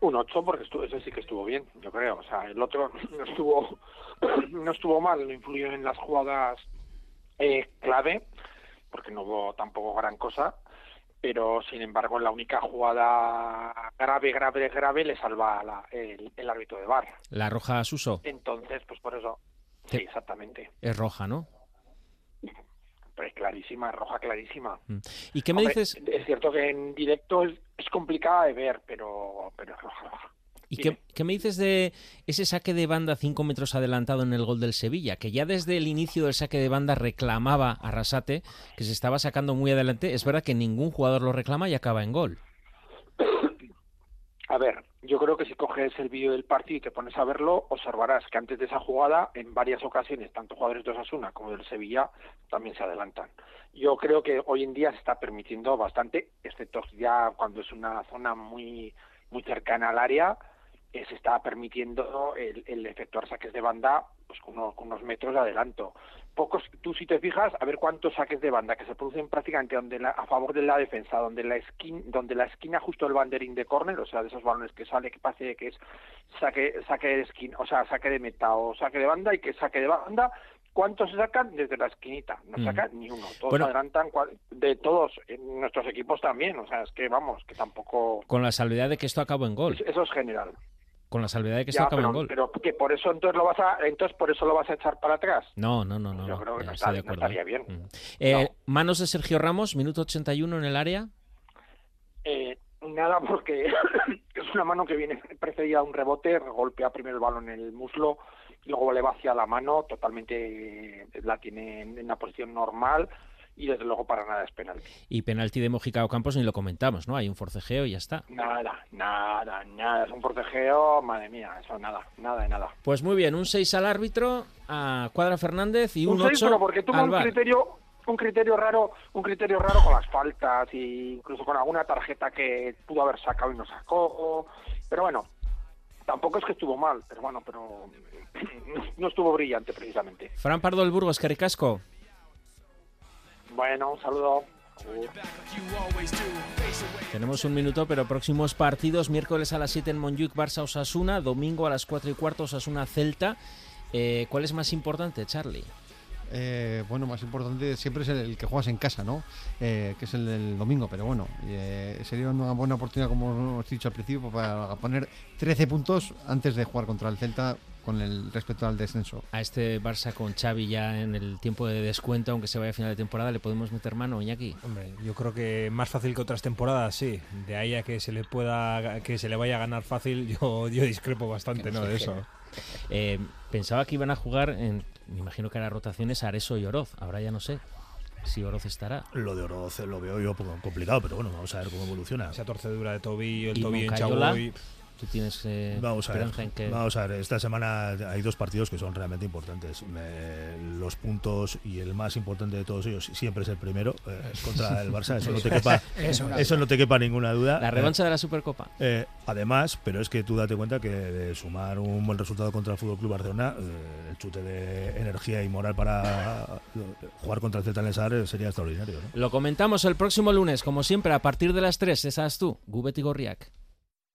V: Un 8, porque estuvo, ese sí que estuvo bien, yo creo. O sea, el otro no estuvo, no estuvo mal, no influyó en las jugadas eh, clave, porque no hubo tampoco gran cosa. Pero, sin embargo, en la única jugada grave, grave, grave le salva la, el, el, árbitro de bar.
B: La roja a Suso.
V: Entonces, pues por eso. Sí, exactamente.
B: Es roja, ¿no?
V: Pues clarísima, roja clarísima.
B: Mm. ¿Y qué me
V: Hombre,
B: dices?
V: Es cierto que en directo es, es complicada de ver, pero, pero es roja, roja.
B: ¿Y qué, qué, me dices de ese saque de banda cinco metros adelantado en el gol del Sevilla? Que ya desde el inicio del saque de banda reclamaba a Rasate que se estaba sacando muy adelante. Es verdad que ningún jugador lo reclama y acaba en gol.
V: A ver, yo creo que si coges el vídeo del partido y te pones a verlo, observarás que antes de esa jugada, en varias ocasiones, tanto jugadores de Osasuna como del Sevilla también se adelantan. Yo creo que hoy en día se está permitiendo bastante, excepto ya cuando es una zona muy muy cercana al área, eh, se está permitiendo el, el efectuar saques de banda pues con unos, con unos metros de adelanto. Pocos, tú si te fijas, a ver cuántos saques de banda que se producen prácticamente donde la, a favor de la defensa, donde la esquina, donde la esquina justo el banderín de córner, o sea, de esos balones que sale que parece que es saque, saque de esquina, o sea, saque de meta o saque de banda y que saque de banda, ¿cuántos se sacan desde la esquinita? No sacan mm. ni uno. Todos
B: Bueno.
V: adelantan, de todos, nuestros equipos también, o sea, es que vamos, que tampoco...
B: Con la salvedad de que esto acabó en gol.
V: Eso es general.
B: Con la salvedad de que
V: Ya,
B: acabó
V: pero,
B: en gol.
V: pero que por eso entonces lo vas a entonces por eso lo vas a echar para atrás.
B: No, no, no, no.
V: Yo
B: no,
V: creo que no,
B: estoy
V: está-
B: de
V: no
B: acuerdo,
V: estaría
B: ¿eh?
V: bien.
B: Mm. Eh, Manos de Sergio Ramos, minuto 81 en el área.
V: Eh, nada, porque es una mano que viene precedida de un rebote, golpea primero el balón en el muslo, luego le va hacia la mano, totalmente eh, la tiene en en una posición normal y desde luego para nada es penalti.
B: Y penalti de Mojica o Campos ni lo comentamos, ¿no? Hay un forcejeo y ya está.
V: Nada, nada, nada, es un forcejeo, madre mía, eso nada, nada de nada.
B: Pues muy bien, un 6 al árbitro, a Cuadra Fernández y un,
V: un 6,
B: 8
V: pero porque tuvo un criterio un criterio raro, un criterio raro con las faltas y incluso con alguna tarjeta que pudo haber sacado y no sacó, pero bueno, tampoco es que estuvo mal, pero bueno, pero no estuvo brillante precisamente.
B: Fran Pardo del Burgos, que ricasco.
V: Bueno, un saludo.
B: Tenemos un minuto, pero próximos partidos, miércoles a las 7 en Montjuic, Barça Osasuna, domingo a las 4 y cuarto Osasuna Celta. Eh, ¿Cuál es más importante, Charlie?
K: Eh, bueno, más importante siempre es el, el que juegas en casa, ¿no? Eh, que es el del domingo, pero bueno, eh, sería una buena oportunidad, como hemos dicho al principio, para poner 13 puntos antes de jugar contra el Celta con el respecto al descenso.
B: A este Barça con Xavi ya en el tiempo de descuento, aunque se vaya a final de temporada, ¿le podemos meter mano, Iñaki?
L: Hombre, yo creo que más fácil que otras temporadas, sí. De ahí a que se le pueda, que se le vaya a ganar fácil, yo, yo discrepo bastante, ¿no? De eso.
B: Eh, pensaba que iban a jugar, en, me imagino que eran rotaciones Areso y Oroz. Ahora ya no sé si Oroz estará.
C: Lo de Oroz lo veo yo complicado, pero bueno, vamos a ver cómo evoluciona.
L: Esa torcedura de tobillo, el
B: ¿Y
L: tobillo
B: Moncayola? ¿Tú tienes eh,
C: Vamos a, ver,
B: en que...?
C: vamos a ver, esta semana hay dos partidos que son realmente importantes. Me- los puntos y el más importante de todos ellos siempre es el primero eh, contra el Barça. Eso no te quepa,
B: Eso.
C: eso no te quepa ninguna duda.
B: La revancha de la Supercopa.
C: Eh, además, pero es que tú date cuenta que de sumar un buen resultado contra el Fútbol Club Barcelona, eh, el chute de energía y moral para eh, jugar contra el Celta en el sería extraordinario. ¿no?
B: Lo comentamos el próximo lunes, como siempre, a partir de las 3. Esas tú, Gubet y Gorriak.